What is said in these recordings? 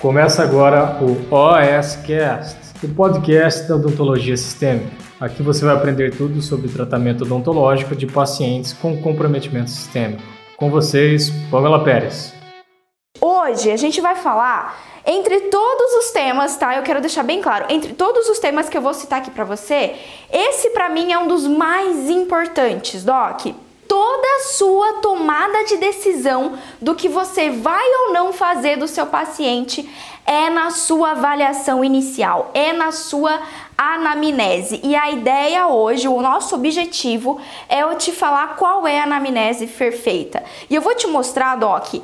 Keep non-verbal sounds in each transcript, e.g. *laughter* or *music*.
Começa agora o OSCast, o podcast da odontologia sistêmica. Aqui você vai aprender tudo sobre tratamento odontológico de pacientes com comprometimento sistêmico. Com vocês, Pamela Pérez. Hoje a gente vai falar entre todos os temas, tá? Eu quero deixar bem claro, entre todos os temas que eu vou citar aqui para você, esse para mim é um dos mais importantes, Doc toda a sua tomada de decisão do que você vai ou não fazer do seu paciente é na sua avaliação inicial, é na sua anamnese. E a ideia hoje, o nosso objetivo é eu te falar qual é a anamnese perfeita. E eu vou te mostrar, Doc,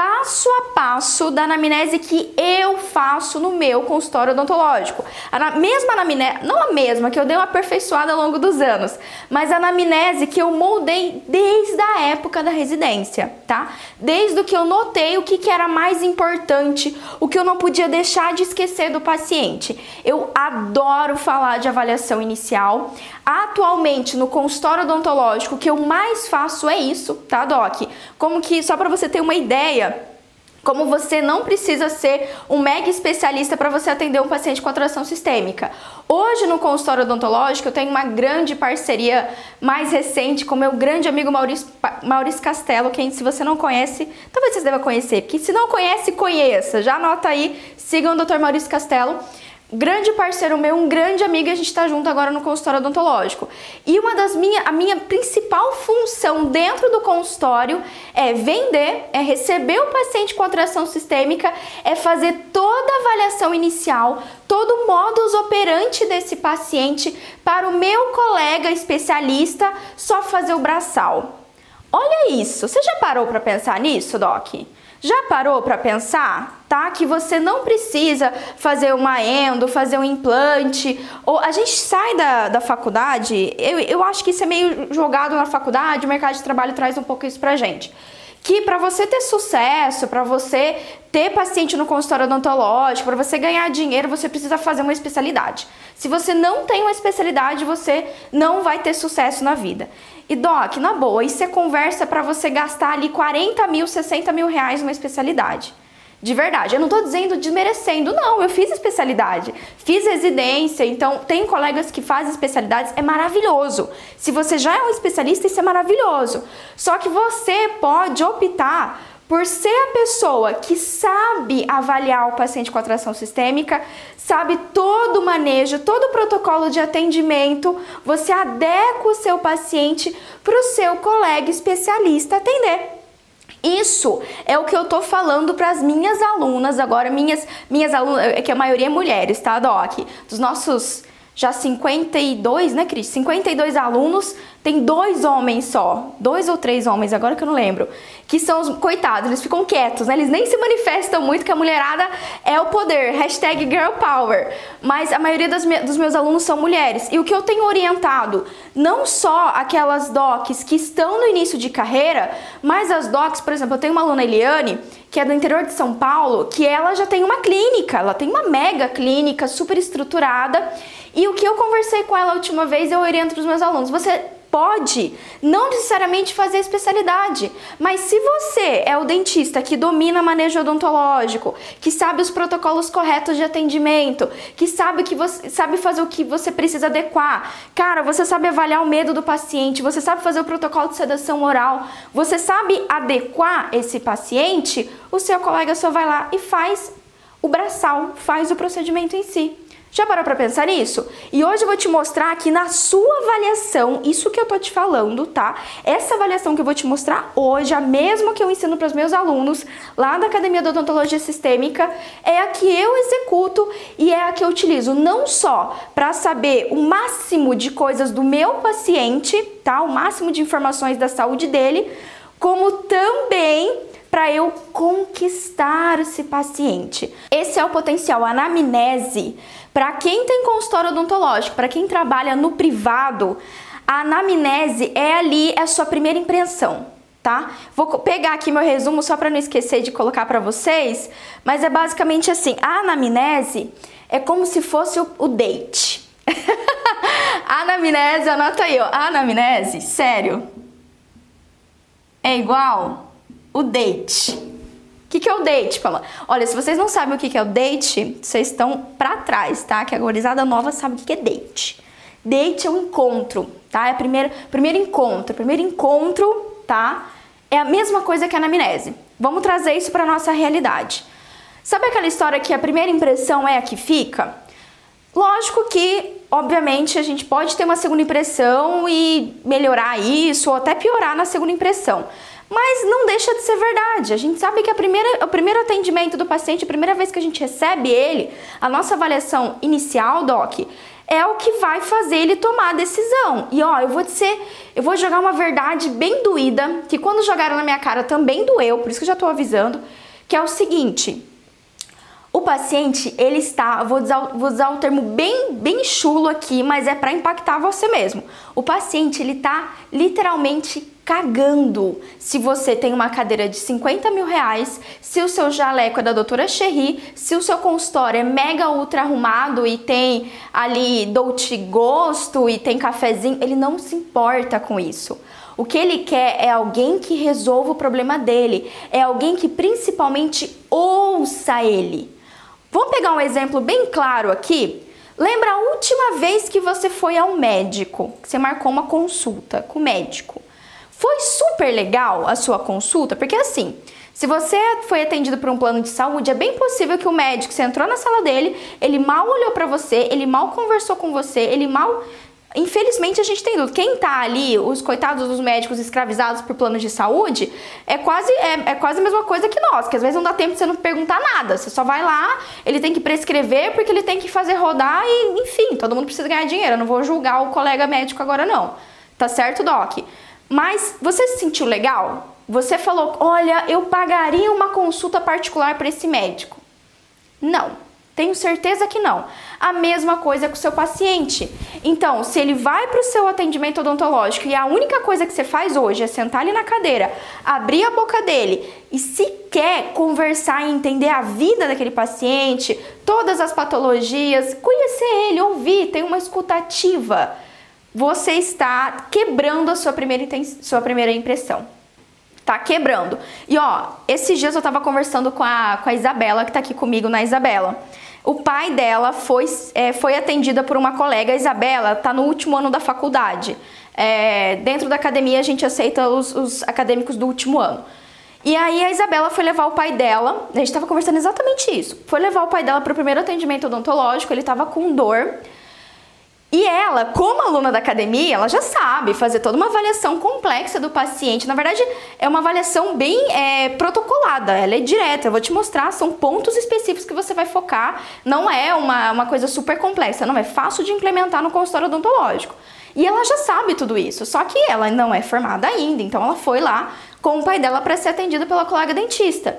passo a passo da anamnese que eu faço no meu consultório odontológico. A mesma anamnese, não a mesma, que eu dei uma aperfeiçoada ao longo dos anos, mas a anamnese que eu moldei desde a época da residência, tá? Desde o que eu notei o que, que era mais importante, o que eu não podia deixar de esquecer do paciente. Eu adoro falar de avaliação inicial. Atualmente, no consultório odontológico, o que eu mais faço é isso, tá, Doc? Como que, só para você ter uma ideia, como você não precisa ser um mega especialista para você atender um paciente com atração sistêmica. Hoje no consultório odontológico eu tenho uma grande parceria mais recente com meu grande amigo Maurício, Maurício Castelo, quem se você não conhece, talvez você deva conhecer, porque se não conhece, conheça. Já anota aí, sigam o Dr. Maurício Castelo grande parceiro meu, um grande amigo, e a gente está junto agora no consultório odontológico. E uma das minhas, a minha principal função dentro do consultório é vender, é receber o paciente com atração sistêmica, é fazer toda a avaliação inicial, todo o modus operandi desse paciente para o meu colega especialista só fazer o braçal. Olha isso, você já parou para pensar nisso, Doc? Já parou para pensar, tá? Que você não precisa fazer uma endo, fazer um implante. Ou a gente sai da, da faculdade, eu, eu acho que isso é meio jogado na faculdade, o mercado de trabalho traz um pouco isso pra gente que para você ter sucesso, para você ter paciente no consultório odontológico, para você ganhar dinheiro, você precisa fazer uma especialidade. Se você não tem uma especialidade, você não vai ter sucesso na vida. E Doc, na boa, isso é conversa para você gastar ali 40 mil, 60 mil reais numa especialidade. De verdade, eu não estou dizendo desmerecendo, não, eu fiz especialidade, fiz residência, então tem colegas que fazem especialidades, é maravilhoso. Se você já é um especialista, isso é maravilhoso. Só que você pode optar por ser a pessoa que sabe avaliar o paciente com atração sistêmica, sabe todo o manejo, todo o protocolo de atendimento, você adequa o seu paciente para o seu colega especialista atender. Isso é o que eu tô falando para as minhas alunas, agora minhas minhas alunas, é que a maioria é mulheres, tá, Doc? Dos nossos já 52, né, Cris? 52 alunos, tem dois homens só, dois ou três homens, agora que eu não lembro, que são os coitados, eles ficam quietos, né? Eles nem se manifestam muito que a mulherada é o poder, hashtag girl power. Mas a maioria me dos meus alunos são mulheres. E o que eu tenho orientado, não só aquelas docs que estão no início de carreira, mas as docs, por exemplo, eu tenho uma aluna Eliane, que é do interior de São Paulo, que ela já tem uma clínica, ela tem uma mega clínica super estruturada. E o que eu conversei com ela a última vez, eu oriento para os meus alunos. Você pode não necessariamente fazer especialidade, mas se você é o dentista que domina manejo odontológico, que sabe os protocolos corretos de atendimento, que sabe que você sabe fazer o que você precisa adequar, cara, você sabe avaliar o medo do paciente, você sabe fazer o protocolo de sedação oral, você sabe adequar esse paciente, o seu colega só vai lá e faz o braçal, faz o procedimento em si. Já parou para pensar nisso? E hoje eu vou te mostrar aqui na sua avaliação, isso que eu tô te falando, tá? Essa avaliação que eu vou te mostrar hoje, a mesma que eu ensino para os meus alunos lá da Academia de Odontologia Sistêmica, é a que eu executo e é a que eu utilizo não só para saber o máximo de coisas do meu paciente, tá? O máximo de informações da saúde dele, como também para eu conquistar esse paciente. Esse é o potencial anamnese para quem tem consultório odontológico, para quem trabalha no privado, a anamnese é ali a sua primeira impressão, tá? Vou pegar aqui meu resumo só para não esquecer de colocar para vocês, mas é basicamente assim, a anamnese é como se fosse o, o date. a *laughs* anamnese, anota aí, ó, a anamnese, sério, é igual o date. Que, que é o date, Paula? Olha, se vocês não sabem o que, que é o date, vocês estão para trás, tá? Que a gorizada nova sabe o que, que é date. Date é um encontro, tá? É primeiro, primeiro encontro. Primeiro encontro, tá? É a mesma coisa que a anamnese. Vamos trazer isso para nossa realidade. Sabe aquela história que a primeira impressão é a que fica? Lógico que, obviamente, a gente pode ter uma segunda impressão e melhorar isso ou até piorar na segunda impressão. Mas não deixa de ser verdade. A gente sabe que a primeira, o primeiro atendimento do paciente, a primeira vez que a gente recebe ele, a nossa avaliação inicial, Doc, é o que vai fazer ele tomar a decisão. E ó, eu vou dizer, eu vou jogar uma verdade bem doída, que quando jogaram na minha cara também doeu, por isso que eu já tô avisando, que é o seguinte: o paciente, ele está, vou usar, vou usar um termo bem, bem chulo aqui, mas é para impactar você mesmo. O paciente, ele está literalmente cagando se você tem uma cadeira de 50 mil reais, se o seu jaleco é da doutora Cherry, se o seu consultório é mega ultra arrumado e tem ali dolce gosto e tem cafezinho, ele não se importa com isso. O que ele quer é alguém que resolva o problema dele, é alguém que principalmente ouça ele. Vamos pegar um exemplo bem claro aqui? Lembra a última vez que você foi ao médico, que você marcou uma consulta com o médico? Foi super legal a sua consulta? Porque assim, se você foi atendido por um plano de saúde, é bem possível que o médico, você entrou na sala dele, ele mal olhou para você, ele mal conversou com você, ele mal Infelizmente a gente tem tudo. Quem tá ali, os coitados dos médicos escravizados por planos de saúde, é quase, é, é, quase a mesma coisa que nós, que às vezes não dá tempo de você não perguntar nada. Você só vai lá, ele tem que prescrever porque ele tem que fazer rodar e, enfim, todo mundo precisa ganhar dinheiro. Eu não vou julgar o colega médico agora, não. Tá certo, Doc? Mas você se sentiu legal? Você falou, olha, eu pagaria uma consulta particular para esse médico. Não. Tenho certeza que não. A mesma coisa com o seu paciente. Então, se ele vai para o seu atendimento odontológico e a única coisa que você faz hoje é sentar ali na cadeira, abrir a boca dele e se quer conversar e entender a vida daquele paciente, todas as patologias, conhecer ele, ouvir, ter uma escutativa, você está quebrando a sua primeira, sua primeira impressão tá quebrando. E ó, esses dias eu tava conversando com a, com a Isabela, que tá aqui comigo na Isabela. O pai dela foi, é, foi atendida por uma colega. A Isabela está no último ano da faculdade. É, dentro da academia, a gente aceita os, os, acadêmicos do último ano. E aí a Isabela foi levar o pai dela, a gente estava conversando exatamente isso. Foi levar o pai dela para o primeiro atendimento odontológico, ele estava com dor. E ela, como aluna da academia, ela já sabe fazer toda uma avaliação complexa do paciente. Na verdade, é uma avaliação bem é, protocolada, ela é direta. Eu vou te mostrar, são pontos específicos que você vai focar. Não é uma, uma coisa super complexa, não é fácil de implementar no consultório odontológico. E ela já sabe tudo isso, só que ela não é formada ainda, então ela foi lá com o pai dela para ser atendida pela colega dentista.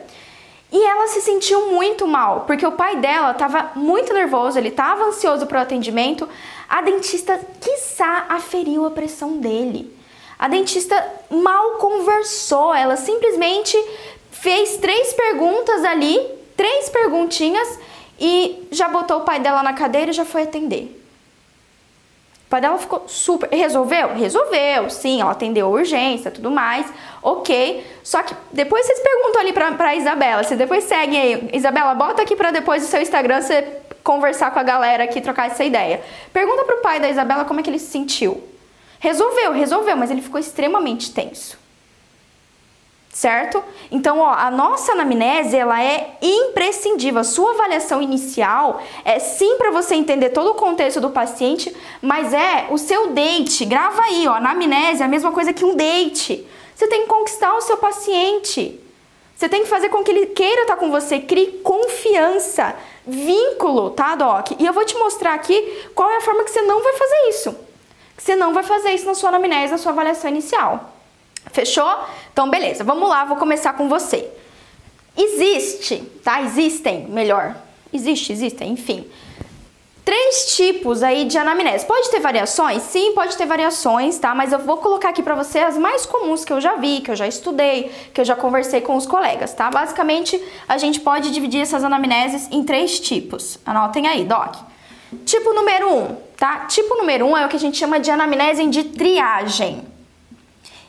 E ela se sentiu muito mal, porque o pai dela estava muito nervoso, ele estava ansioso para o atendimento. A dentista, quiçá, aferiu a pressão dele. A dentista mal conversou, ela simplesmente fez três perguntas ali, três perguntinhas, e já botou o pai dela na cadeira e já foi atender. O pai dela ficou super. Resolveu? Resolveu, sim, ela atendeu a urgência tudo mais, ok. Só que depois vocês perguntam ali pra, pra Isabela, você depois segue aí. Isabela, bota aqui pra depois do seu Instagram você conversar com a galera aqui, trocar essa ideia. Pergunta pro pai da Isabela como é que ele se sentiu. Resolveu, resolveu, mas ele ficou extremamente tenso certo? Então, ó, a nossa anamnese, ela é imprescindível. A sua avaliação inicial é sim para você entender todo o contexto do paciente, mas é o seu date. Grava aí, ó, anamnese é a mesma coisa que um date. Você tem que conquistar o seu paciente. Você tem que fazer com que ele queira estar com você, crie confiança, vínculo, tá, Doc? E eu vou te mostrar aqui qual é a forma que você não vai fazer isso. Que você não vai fazer isso na sua anamnese, na sua avaliação inicial. Fechou? Então, beleza, vamos lá, vou começar com você. Existe, tá? Existem, melhor. Existe, existem, enfim. Três tipos aí de anamnese. Pode ter variações? Sim, pode ter variações, tá? Mas eu vou colocar aqui para você as mais comuns que eu já vi, que eu já estudei, que eu já conversei com os colegas, tá? Basicamente, a gente pode dividir essas anamneses em três tipos. Anotem aí, doc. Tipo número um, tá? Tipo número um é o que a gente chama de anamnese de triagem.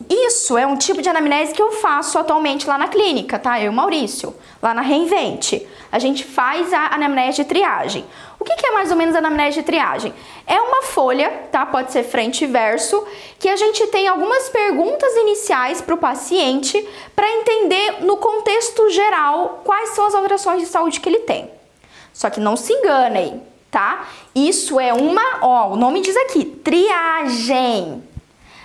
Isso é um tipo de anamnese que eu faço atualmente lá na clínica, tá? Eu e o Maurício, lá na Reinvente. A gente faz a anamnese de triagem. O que, é mais ou menos a anamnese de triagem? É uma folha, tá? Pode ser frente e verso, que a gente tem algumas perguntas iniciais para o paciente para entender no contexto geral quais são as alterações de saúde que ele tem. Só que não se enganem, tá? Isso é uma, ó, o nome diz aqui, triagem.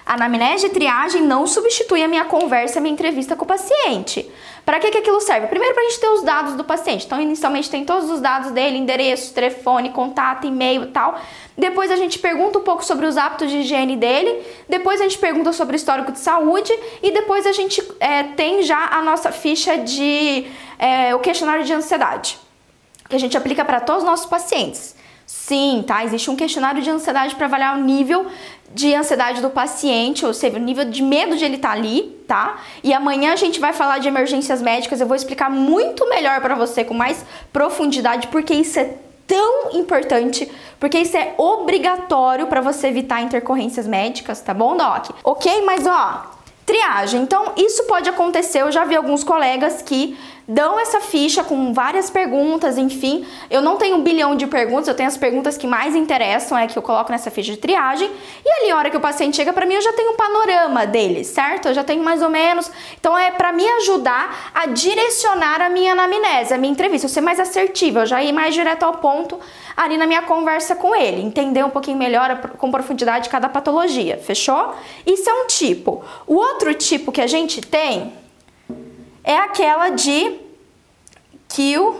A anamnese de triagem não substitui a minha conversa, a minha entrevista com o paciente. Para que, que aquilo serve? Primeiro, para a gente ter os dados do paciente. Então, inicialmente tem todos os dados dele, endereço, telefone, contato, e-mail e tal. Depois a gente pergunta um pouco sobre os hábitos de higiene dele. Depois a gente pergunta sobre o histórico de saúde. E depois a gente é, tem já a nossa ficha de é, o questionário de ansiedade, que a gente aplica para todos os nossos pacientes. Sim, tá? Existe um questionário de ansiedade para avaliar o nível de ansiedade do paciente, ou seja, o nível de medo de ele estar tá ali, tá? E amanhã a gente vai falar de emergências médicas, eu vou explicar muito melhor para você com mais profundidade porque isso é tão importante, porque isso é obrigatório para você evitar intercorrências médicas, tá bom, doc? OK? Mas ó, triagem. Então, isso pode acontecer, eu já vi alguns colegas que dão essa ficha com várias perguntas, enfim. Eu não tenho um bilhão de perguntas, eu tenho as perguntas que mais interessam, é que eu coloco nessa ficha de triagem. E ali, a hora que o paciente chega para mim, eu já tenho um panorama dele, certo? Eu já tenho mais ou menos. Então, é para me ajudar a direcionar a minha anamnese, a minha entrevista, eu ser mais assertiva, eu já ir mais direto ao ponto ali na minha conversa com ele, entender um pouquinho melhor com profundidade cada patologia, fechou? Isso é um tipo. O outro tipo que a gente tem é aquela de Q,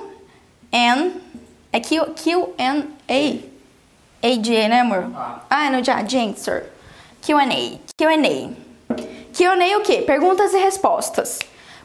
N, é Q, Q, N, A. A de, né, amor? Ah, ah não, já, answer. Q&A, Q&A. Q&A o quê? Perguntas e respostas.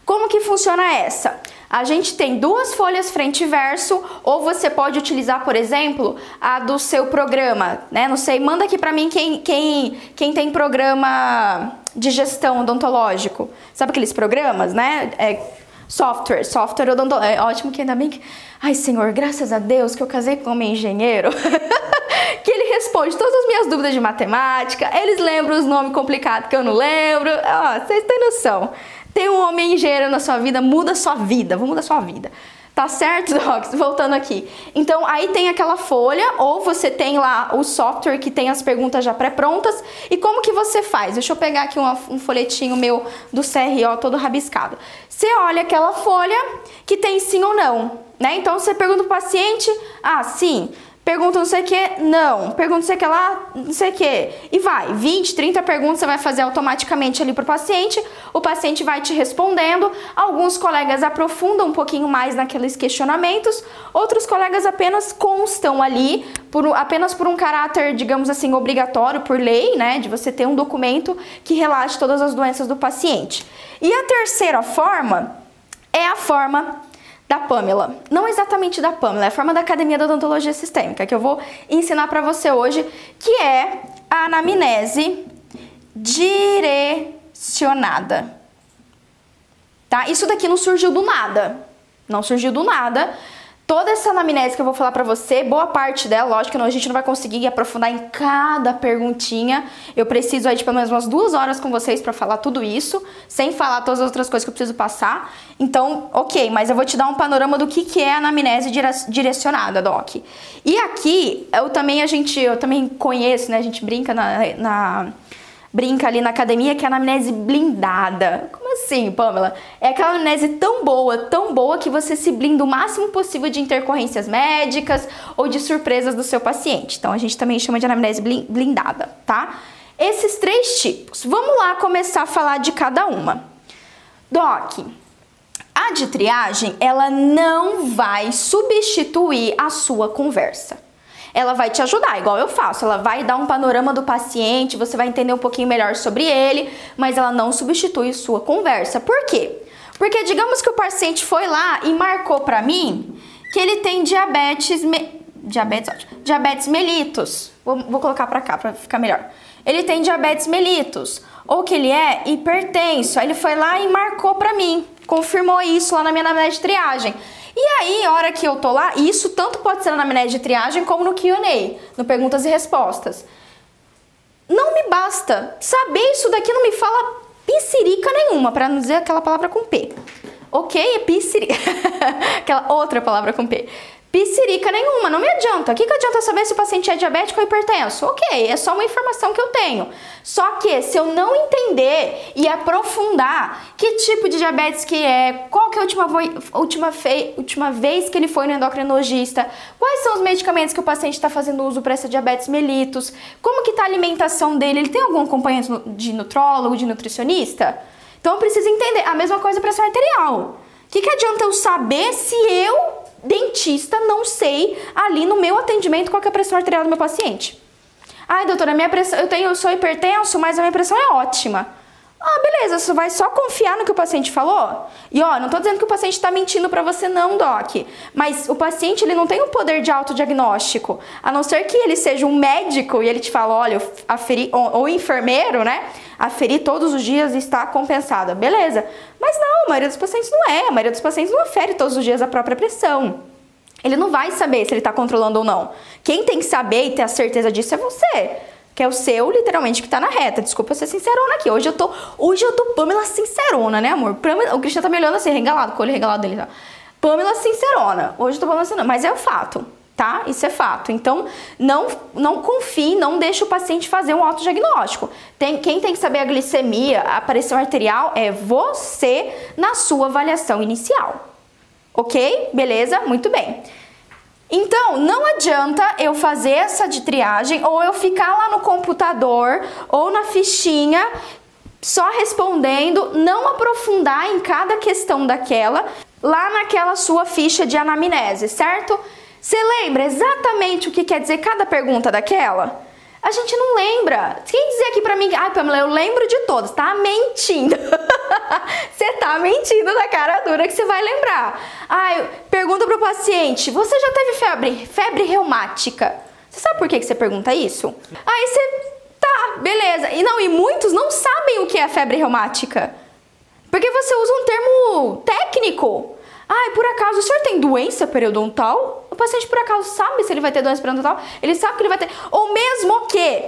Como que funciona essa? A gente tem duas folhas frente e verso, ou você pode utilizar, por exemplo, a do seu programa, né? Não sei, manda aqui pra mim quem, quem, quem tem programa de gestão odontológico. Sabe aqueles programas, né? É, software, software odontológico. É ótimo que ainda bem que... Ai, senhor, graças a Deus que eu casei com um engenheiro. *laughs* que ele responde todas as minhas dúvidas de matemática, eles lembram os nomes complicados que eu não lembro. Ó, vocês têm noção. Ter um homem engenheiro na sua vida muda sua vida, vou mudar sua vida. Tá certo, *laughs* Docs? Voltando aqui. Então, aí tem aquela folha, ou você tem lá o software que tem as perguntas já pré-prontas. E como que você faz? Deixa eu pegar aqui uma, um folhetinho meu do CRO todo rabiscado. Você olha aquela folha que tem sim ou não, né? Então, você pergunta pro paciente, ah, sim. Pergunta não sei o que, não. Pergunta não sei o que lá, não sei o que. E vai, 20, 30 perguntas você vai fazer automaticamente ali para o paciente. O paciente vai te respondendo. Alguns colegas aprofundam um pouquinho mais naqueles questionamentos. Outros colegas apenas constam ali, por, apenas por um caráter, digamos assim, obrigatório por lei, né? De você ter um documento que relate todas as doenças do paciente. E a terceira forma é a forma da Pamela. Não exatamente da Pamela, é a forma da Academia da Odontologia Sistêmica, que eu vou ensinar para você hoje, que é a anamnese direcionada. Tá? Isso daqui não surgiu do nada. Não surgiu do nada. Toda essa anamnese que eu vou falar pra você, boa parte dela, lógico a gente não vai conseguir aprofundar em cada perguntinha. Eu preciso aí de pelo menos umas duas horas com vocês para falar tudo isso, sem falar todas as outras coisas que eu preciso passar. Então, ok, mas eu vou te dar um panorama do que, que é a anamnese direcionada, Doc. E aqui, eu também, a gente, eu também conheço, né, a gente brinca na, na brinca ali na academia que é a anamnese blindada. Como assim, Pamela? É aquela anamnese tão boa, tão boa que você se blinda o máximo possível de intercorrências médicas ou de surpresas do seu paciente. Então a gente também chama de anamnese blindada, tá? Esses três tipos. Vamos lá começar a falar de cada uma. Doc, a de triagem, ela não vai substituir a sua conversa ela vai te ajudar, igual eu faço. Ela vai dar um panorama do paciente, você vai entender um pouquinho melhor sobre ele, mas ela não substitui sua conversa. Por quê? Porque digamos que o paciente foi lá e marcou para mim que ele tem diabetes, me... diabetes, diabetes mellitus. Vou, vou colocar para cá para ficar melhor. Ele tem diabetes mellitus ou que ele é hipertenso. Aí ele foi lá e marcou para mim, confirmou isso lá na minha anamnese de triagem. E aí, hora que eu tô lá, isso tanto pode ser na anamnese de triagem como no Q&A, no perguntas e respostas. Não me basta saber isso daqui, não me fala piscirica nenhuma, para não dizer aquela palavra com P. Ok? É piscirica. *laughs* aquela outra palavra com P. Piscirica nenhuma, não me adianta. O que, que adianta saber se o paciente é diabético ou hipertenso? Ok, é só uma informação que eu tenho. Só que se eu não entender e aprofundar que tipo de diabetes que é, qual que é a última, última, última vez que ele foi no endocrinologista, quais são os medicamentos que o paciente está fazendo uso para essa diabetes mellitus, como que está a alimentação dele, ele tem algum acompanhante de nutrólogo, de nutricionista? Então eu preciso entender. A mesma coisa para pressão arterial. Que, que adianta eu saber se eu dentista, não sei ali no meu atendimento qual é a pressão arterial do meu paciente. Ai, doutora, minha pressão, eu tenho, eu sou hipertenso, mas a minha pressão é ótima. Ah, beleza, você vai só confiar no que o paciente falou? E ó, não tô dizendo que o paciente está mentindo para você não, doc. Mas o paciente, ele não tem o poder de autodiagnóstico. A não ser que ele seja um médico e ele te fala, olha, aferi, ou, ou enfermeiro, né? Aferir todos os dias está compensada. Beleza. Mas não, a maioria dos pacientes não é. A maioria dos pacientes não afere todos os dias a própria pressão. Ele não vai saber se ele está controlando ou não. Quem tem que saber e ter a certeza disso é você que é o seu, literalmente, que tá na reta. Desculpa ser sincerona aqui. Hoje eu tô, hoje eu tô Pamela sincerona, né, amor? Pamela, o Cristian tá me olhando assim, regalado, com o olho regalado dele. Tá? Pamela sincerona. Hoje eu tô Pamela sincerona. Mas é o fato, tá? Isso é fato. Então, não, não confie, não deixe o paciente fazer um autodiagnóstico. Tem, quem tem que saber a glicemia, a pressão arterial, é você na sua avaliação inicial. Ok? Beleza? Muito bem. Então, não adianta eu fazer essa de triagem ou eu ficar lá no computador ou na fichinha só respondendo, não aprofundar em cada questão daquela lá naquela sua ficha de anamnese, certo? Você lembra exatamente o que quer dizer cada pergunta daquela? A gente não lembra. Quem dizer aqui pra mim, ai, ah, Pamela, eu lembro de todos, tá mentindo. *laughs* você tá mentindo na cara dura que você vai lembrar. Ai, pergunta pro paciente, você já teve febre, febre reumática? Você sabe por que, que você pergunta isso? Aí você, tá, beleza. E não, e muitos não sabem o que é febre reumática. Porque você usa um termo técnico. Ai, por acaso o senhor tem doença periodontal? Paciente por acaso sabe se ele vai ter doença periodontal? Ele sabe que ele vai ter. Ou mesmo que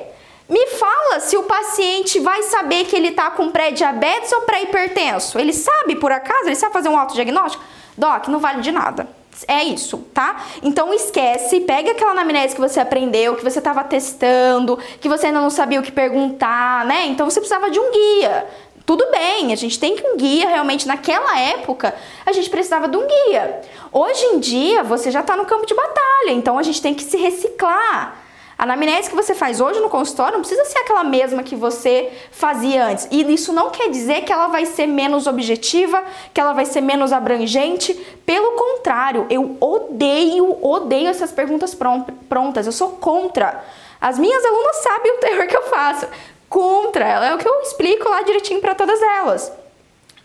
me fala se o paciente vai saber que ele está com pré-diabetes ou pré-hipertenso. Ele sabe por acaso? Ele sabe fazer um autodiagnóstico? Doc, não vale de nada. É isso, tá? Então esquece, pega aquela anamnese que você aprendeu, que você estava testando, que você ainda não sabia o que perguntar, né? Então você precisava de um guia. Tudo bem, a gente tem que um guia realmente. Naquela época, a gente precisava de um guia. Hoje em dia, você já está no campo de batalha, então a gente tem que se reciclar. A anamnese que você faz hoje no consultório não precisa ser aquela mesma que você fazia antes. E isso não quer dizer que ela vai ser menos objetiva, que ela vai ser menos abrangente. Pelo contrário, eu odeio, odeio essas perguntas prontas. Eu sou contra. As minhas alunas sabem o terror que eu faço contra ela. É o que eu explico lá direitinho para todas elas.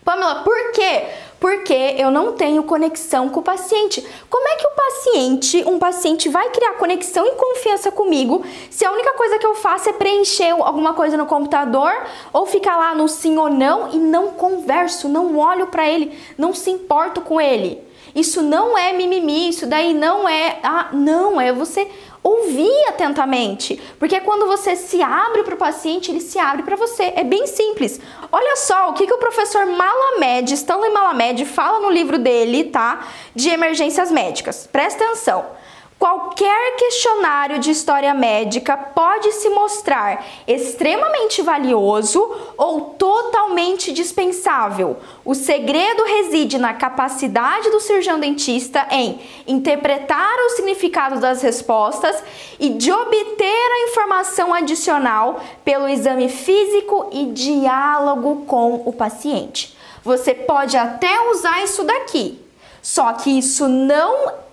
Pamela, por quê? Porque eu não tenho conexão com o paciente. Como é que o paciente, um paciente, vai criar conexão e confiança comigo se a única coisa que eu faço é preencher alguma coisa no computador ou ficar lá no sim ou não e não converso, não olho para ele, não se importo com ele? Isso não é mimimi, isso daí não é. Ah, não, é você ouvir atentamente, porque quando você se abre para o paciente, ele se abre para você. É bem simples. Olha só o que, que o professor Malamed, Stanley Malamed, fala no livro dele, tá? De emergências médicas. Presta atenção. Qualquer questionário de história médica pode se mostrar extremamente valioso ou totalmente dispensável. O segredo reside na capacidade do cirurgião dentista em interpretar o significado das respostas e de obter a informação adicional pelo exame físico e diálogo com o paciente. Você pode até usar isso daqui, só que isso não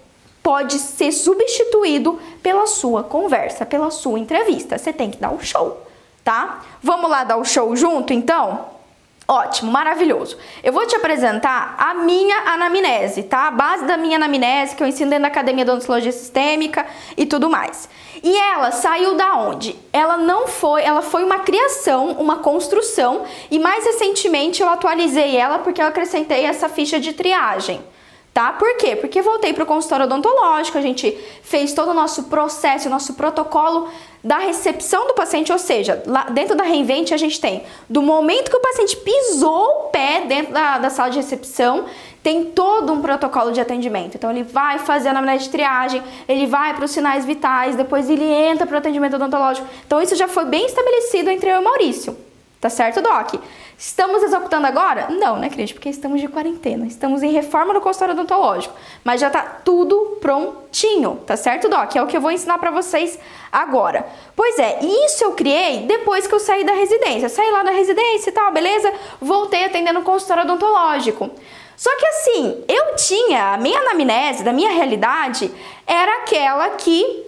pode ser substituído pela sua conversa, pela sua entrevista. Você tem que dar o show, tá? Vamos lá dar o show junto, então? Ótimo, maravilhoso. Eu vou te apresentar a minha anamnese, tá? A base da minha anamnese que eu ensino dentro da Academia de Odontologia Sistêmica e tudo mais. E ela saiu da onde? Ela não foi, ela foi uma criação, uma construção e mais recentemente eu atualizei ela porque eu acrescentei essa ficha de triagem tá? Por quê? Porque voltei para o consultório odontológico, a gente fez todo o nosso processo, o nosso protocolo da recepção do paciente, ou seja, lá dentro da Reinvente a gente tem do momento que o paciente pisou o pé dentro da, da sala de recepção, tem todo um protocolo de atendimento. Então ele vai fazer a anamnese de triagem, ele vai para os sinais vitais, depois ele entra para o atendimento odontológico. Então isso já foi bem estabelecido entre eu e o Maurício. Tá certo, Doc? Estamos executando agora? Não, né, Cris? Porque estamos de quarentena. Estamos em reforma no consultório odontológico. Mas já tá tudo prontinho, tá certo, Doc? É o que eu vou ensinar para vocês agora. Pois é, isso eu criei depois que eu saí da residência. Saí lá da residência e tal, beleza? Voltei atendendo o consultório odontológico. Só que assim, eu tinha, a minha anamnese da minha realidade era aquela que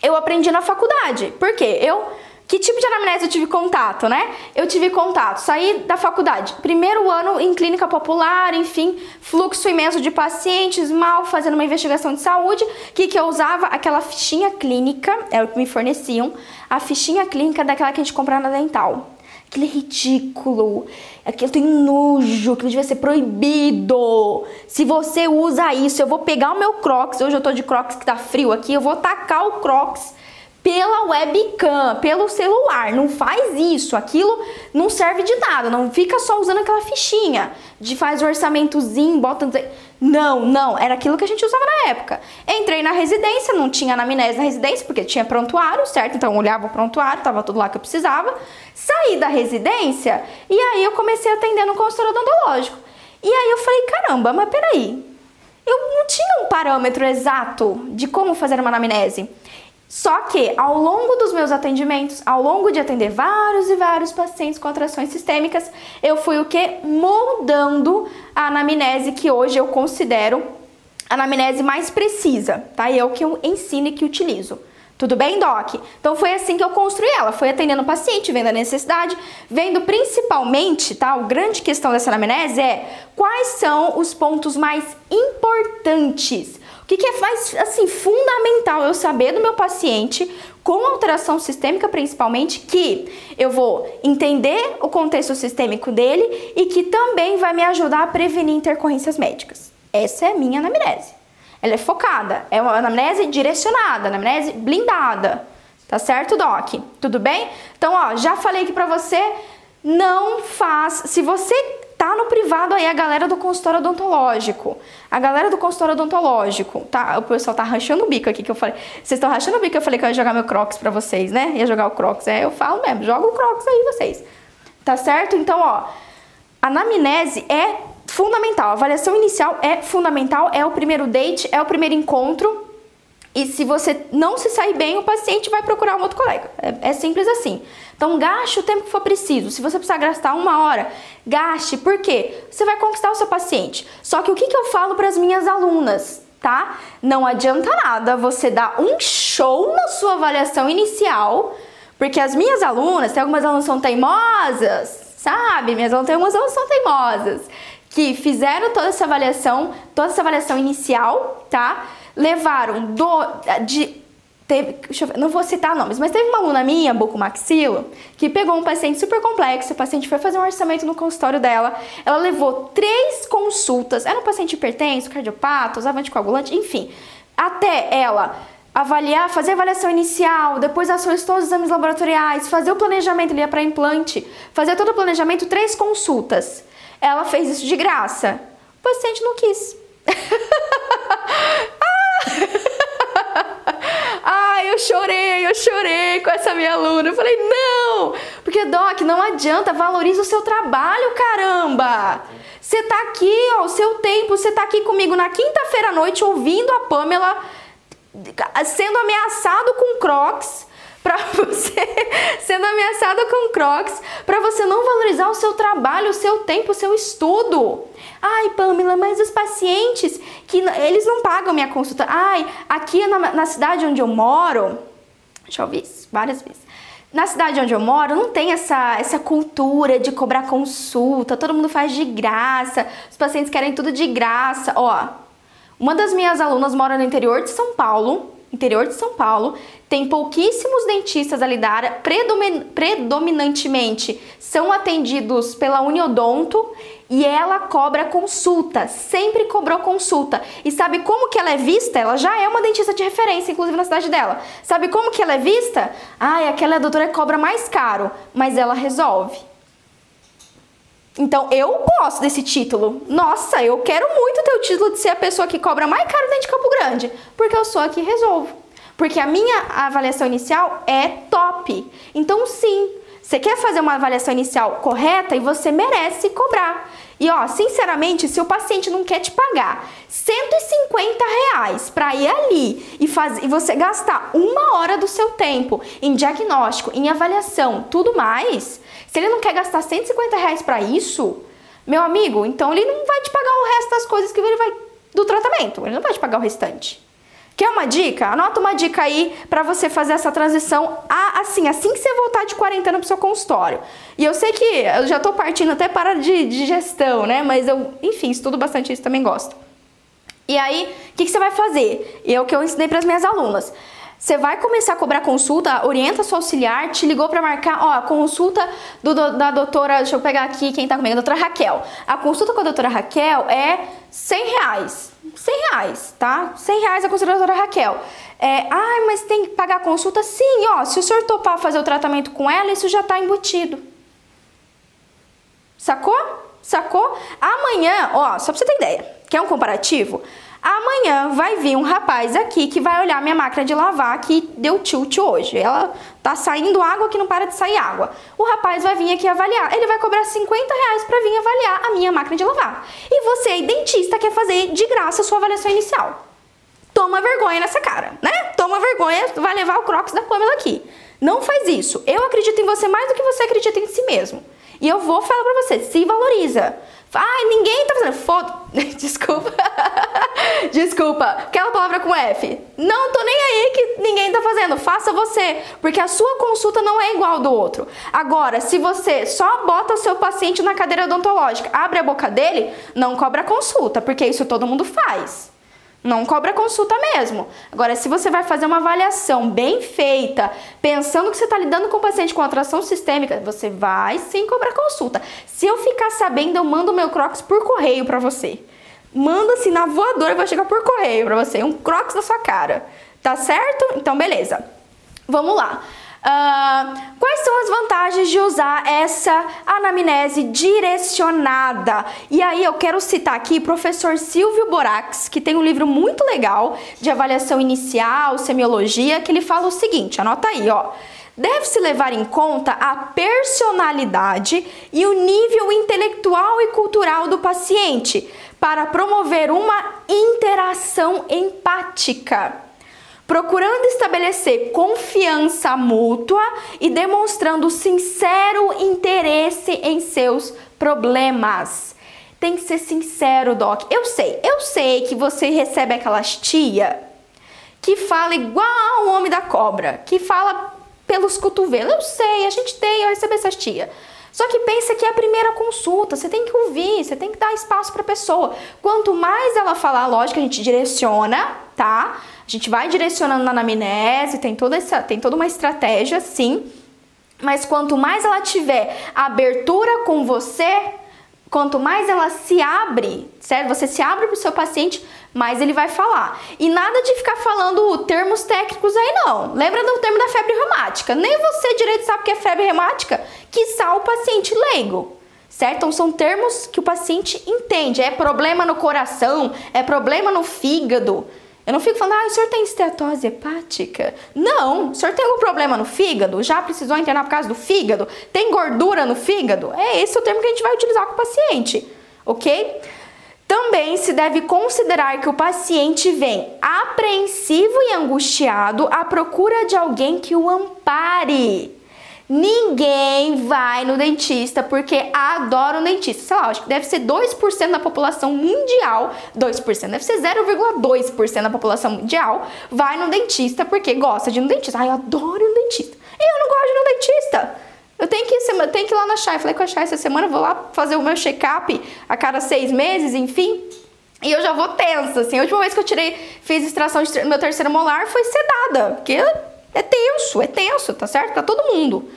eu aprendi na faculdade. Por quê? Eu que tipo de anamnese eu tive contato, né? Eu tive contato, saí da faculdade, primeiro ano em clínica popular, enfim, fluxo imenso de pacientes, mal fazendo uma investigação de saúde. Que, que eu usava? Aquela fichinha clínica, é o que me forneciam, a fichinha clínica daquela que a gente comprava na dental. Aquele ridículo, aquilo tem nojo, aquilo devia ser proibido. Se você usa isso, eu vou pegar o meu Crocs, hoje eu tô de Crocs que tá frio aqui, eu vou tacar o Crocs pela webcam, pelo celular. Não faz isso, aquilo não serve de nada. Não fica só usando aquela fichinha de faz o orçamentozinho, bota. Não, não, era aquilo que a gente usava na época. Entrei na residência, não tinha anamnese na residência, porque tinha prontuário, certo? Então olhava o prontuário, tava tudo lá que eu precisava. Saí da residência e aí eu comecei a atender no consultório odontológico. E aí eu falei, caramba, mas peraí, eu não tinha um parâmetro exato de como fazer uma anamnese. Só que ao longo dos meus atendimentos, ao longo de atender vários e vários pacientes com atrações sistêmicas, eu fui o que moldando a anamnese que hoje eu considero a anamnese mais precisa, tá? E é o que eu ensino e que utilizo. Tudo bem, Doc? Então foi assim que eu construí ela, foi atendendo o paciente, vendo a necessidade, vendo principalmente, tá? A grande questão dessa anamnese é quais são os pontos mais importantes que, que é mais assim fundamental eu saber do meu paciente com alteração sistêmica principalmente que eu vou entender o contexto sistêmico dele e que também vai me ajudar a prevenir intercorrências médicas. Essa é a minha anamnese. Ela é focada, é uma anamnese direcionada, anamnese blindada. Tá certo, Doc? Tudo bem? Então, ó, já falei aqui pra você, não faz. Se você tá no privado aí a galera do consultório odontológico. A galera do consultório odontológico, tá? O pessoal tá rachando o bico aqui que eu falei. Vocês estão rachando o bico, eu falei que eu ia jogar meu Crocs pra vocês, né? Ia jogar o Crocs. É, eu falo mesmo, joga o Crocs aí vocês. Tá certo? Então, ó, a anamnese é fundamental. A avaliação inicial é fundamental, é o primeiro date, é o primeiro encontro. E se você não se sair bem, o paciente vai procurar um outro colega. É, é simples assim. Então, gaste o tempo que for preciso. Se você precisar gastar uma hora, gaste. Por quê? Você vai conquistar o seu paciente. Só que o que, que eu falo para as minhas alunas? Tá? Não adianta nada você dar um show na sua avaliação inicial, porque as minhas alunas, tem algumas alunas que são teimosas, sabe? Minhas alunas, tem algumas alunas que são teimosas, que fizeram toda essa avaliação, toda essa avaliação inicial, tá? Levaram do, de Teve, ver, não vou citar nomes, mas teve uma aluna minha, bucomaxilo, que pegou um paciente super complexo, o paciente foi fazer um orçamento no consultório dela, ela levou três consultas, era um paciente hipertenso, cardiopata, usava anticoagulante, enfim, até ela avaliar, fazer a avaliação inicial, depois ela solicitou os exames laboratoriais, fazer o planejamento ali para implante, fazer todo o planejamento, três consultas. Ela fez isso de graça. O paciente não quis. *laughs* *laughs* *laughs* eu chorei, eu chorei com essa minha aluna. Eu falei, não! Porque, Doc, não adianta, valoriza o seu trabalho, caramba! Você tá aqui, ó, o seu tempo, você tá aqui comigo na quinta-feira à noite ouvindo a Pamela sendo ameaçado com crocs para *laughs* você sendo ameaçado com crocs, para você não valorizar o seu trabalho, o seu tempo, o seu estudo. Ai, Pamela, mas os pacientes que eles não pagam minha consulta. Ai, aqui na, na cidade onde eu moro, já ouvi isso várias vezes. Na cidade onde eu moro, não tem essa, essa cultura de cobrar consulta, todo mundo faz de graça, os pacientes querem tudo de graça. Ó, uma das minhas alunas mora no interior de São Paulo, interior de São Paulo, tem pouquíssimos dentistas ali da área, predominantemente são atendidos pela Uniodonto e ela cobra consulta, sempre cobrou consulta. E sabe como que ela é vista? Ela já é uma dentista de referência, inclusive na cidade dela. Sabe como que ela é vista? Ai, aquela doutora cobra mais caro, mas ela resolve. Então eu gosto desse título. Nossa, eu quero muito ter o título de ser a pessoa que cobra mais caro dentro de Campo Grande, porque eu sou a que resolvo. Porque a minha avaliação inicial é top. Então sim, você quer fazer uma avaliação inicial correta e você merece cobrar. E ó, sinceramente, se o paciente não quer te pagar 150 reais para ir ali e, fazer, e você gastar uma hora do seu tempo em diagnóstico, em avaliação, tudo mais, se ele não quer gastar 150 reais para isso, meu amigo, então ele não vai te pagar o resto das coisas que ele vai do tratamento. Ele não vai te pagar o restante. Quer uma dica? Anota uma dica aí para você fazer essa transição a, assim, assim que você voltar de quarentena pro seu consultório. E eu sei que eu já tô partindo até para de, de gestão, né? Mas eu, enfim, estudo bastante isso, também gosto. E aí, o que, que você vai fazer? E é o que eu ensinei para as minhas alunas. Você vai começar a cobrar consulta, orienta sua auxiliar, te ligou para marcar, ó, a consulta do, do, da doutora, deixa eu pegar aqui quem tá comigo, a doutora Raquel. A consulta com a doutora Raquel é 100 reais. 100 reais, tá? 100 reais a consulta da doutora Raquel. É, ai, mas tem que pagar a consulta? Sim, ó, se o senhor topar fazer o tratamento com ela, isso já tá embutido. Sacou? Sacou? Amanhã, ó, só pra você ter ideia, quer um comparativo? Amanhã vai vir um rapaz aqui que vai olhar minha máquina de lavar que deu tilt hoje. Ela tá saindo água que não para de sair água. O rapaz vai vir aqui avaliar. Ele vai cobrar 50 reais para vir avaliar a minha máquina de lavar. E você, dentista, quer fazer de graça a sua avaliação inicial. Toma vergonha nessa cara, né? Toma vergonha, vai levar o crocs da Pamela aqui. Não faz isso. Eu acredito em você mais do que você acredita em si mesmo. E eu vou falar pra você, se valoriza. Ai, ninguém tá fazendo foto. *laughs* Desculpa. *laughs* Desculpa. Aquela palavra com F. Não tô nem aí que ninguém tá fazendo. Faça você. Porque a sua consulta não é igual do outro. Agora, se você só bota o seu paciente na cadeira odontológica, abre a boca dele, não cobra consulta. Porque isso todo mundo faz. Não cobra consulta mesmo. Agora, se você vai fazer uma avaliação bem feita, pensando que você está lidando com o paciente com atração sistêmica, você vai sim cobrar consulta. Se eu ficar sabendo, eu mando meu Crocs por correio para você. Manda assim na voadora, vai chegar por correio para você, um Crocs na sua cara. Tá certo? Então, beleza. Vamos lá. Uh, quais são as vantagens de usar essa anamnese direcionada? E aí eu quero citar aqui o professor Silvio Borax, que tem um livro muito legal de avaliação inicial, semiologia, que ele fala o seguinte, anota aí, ó. Deve-se levar em conta a personalidade e o nível intelectual e cultural do paciente para promover uma interação empática procurando estabelecer confiança mútua e demonstrando sincero interesse em seus problemas. Tem que ser sincero, Doc. Eu sei, eu sei que você recebe aquelas tia que fala igual o homem da cobra, que fala pelos cotovelos. Eu sei, a gente tem, eu recebo essas tia. Só que pensa que é a primeira consulta, você tem que ouvir, você tem que dar espaço para a pessoa. Quanto mais ela falar, lógico, a gente direciona, tá? A gente vai direcionando na anamnese, tem toda, essa, tem toda uma estratégia, sim. Mas quanto mais ela tiver abertura com você, quanto mais ela se abre, certo? Você se abre para o seu paciente, mais ele vai falar. E nada de ficar falando termos técnicos aí não. Lembra do termo da febre reumática? Nem você direito sabe o que é febre reumática, que o paciente leigo. Certo? Então são termos que o paciente entende. É problema no coração, é problema no fígado, eu não fico falando, ah, o senhor tem esteatose hepática? Não, o senhor tem algum problema no fígado? Já precisou internar por causa do fígado? Tem gordura no fígado? É esse o termo que a gente vai utilizar com o paciente, ok? Também se deve considerar que o paciente vem apreensivo e angustiado à procura de alguém que o ampare. Ninguém vai no dentista porque adora um dentista. Sei lá, acho que deve ser 2% da população mundial, 2%, deve ser 0,2% da população mundial vai no dentista porque gosta de ir no dentista. Ai, eu adoro no dentista. E eu não gosto de ir no dentista. Eu tenho que, ir, tenho que ir lá na Chay. Falei com a Chay essa semana, vou lá fazer o meu check-up a cada seis meses, enfim. E eu já vou tensa, assim. A última vez que eu tirei, fiz extração de meu terceiro molar foi sedada, porque é tenso, é tenso, tá certo? Pra todo mundo.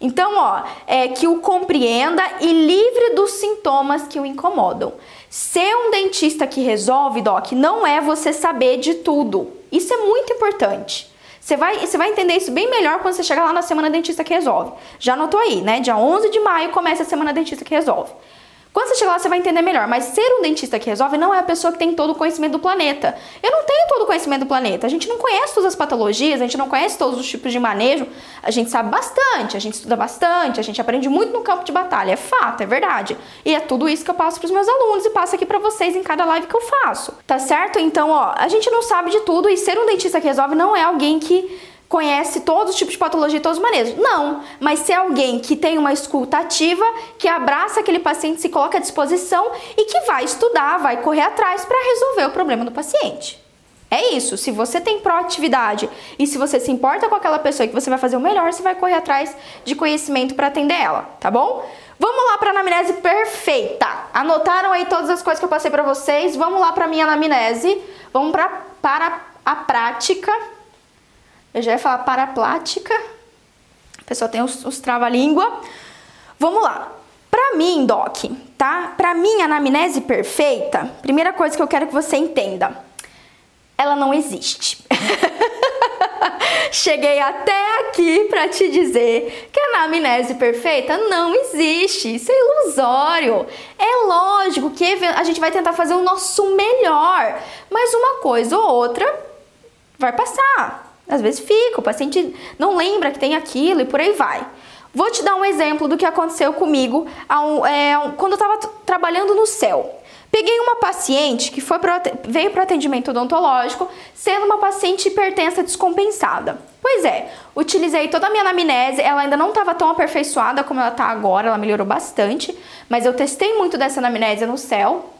Então, ó, é que o compreenda e livre dos sintomas que o incomodam. Ser um dentista que resolve, Doc, não é você saber de tudo. Isso é muito importante. Você vai, você vai entender isso bem melhor quando você chegar lá na Semana Dentista que Resolve. Já anotou aí, né? Dia 11 de maio começa a Semana Dentista que Resolve. Quando você chegar lá, você vai entender melhor. Mas ser um dentista que resolve não é a pessoa que tem todo o conhecimento do planeta. Eu não tenho todo o conhecimento do planeta. A gente não conhece todas as patologias, a gente não conhece todos os tipos de manejo. A gente sabe bastante, a gente estuda bastante, a gente aprende muito no campo de batalha. É fato, é verdade. E é tudo isso que eu passo para os meus alunos e passo aqui para vocês em cada live que eu faço. Tá certo? Então, ó, a gente não sabe de tudo e ser um dentista que resolve não é alguém que conhece todos os tipos de patologia e todos os manejos. Não, mas se é alguém que tem uma escuta ativa, que abraça aquele paciente, se coloca à disposição e que vai estudar, vai correr atrás para resolver o problema do paciente. É isso. Se você tem proatividade e se você se importa com aquela pessoa que você vai fazer o melhor, você vai correr atrás de conhecimento para atender ela, tá bom? Vamos lá para anamnese perfeita. Anotaram aí todas as coisas que eu passei para vocês? Vamos lá para minha anamnese. Vamos pra, para a prática eu já ia falar paraplática. A pessoa tem os, os trava-língua. Vamos lá. Para mim, Doc, tá? Para mim, a anamnese perfeita, primeira coisa que eu quero que você entenda, ela não existe. *laughs* Cheguei até aqui para te dizer que a anamnese perfeita não existe. Isso é ilusório. É lógico que a gente vai tentar fazer o nosso melhor, mas uma coisa ou outra vai passar. Às vezes fica, o paciente não lembra que tem aquilo e por aí vai. Vou te dar um exemplo do que aconteceu comigo é, quando eu estava trabalhando no céu. Peguei uma paciente que foi pro, veio para atendimento odontológico, sendo uma paciente hipertensa descompensada. Pois é, utilizei toda a minha anamnese, ela ainda não estava tão aperfeiçoada como ela está agora, ela melhorou bastante, mas eu testei muito dessa anamnese no céu,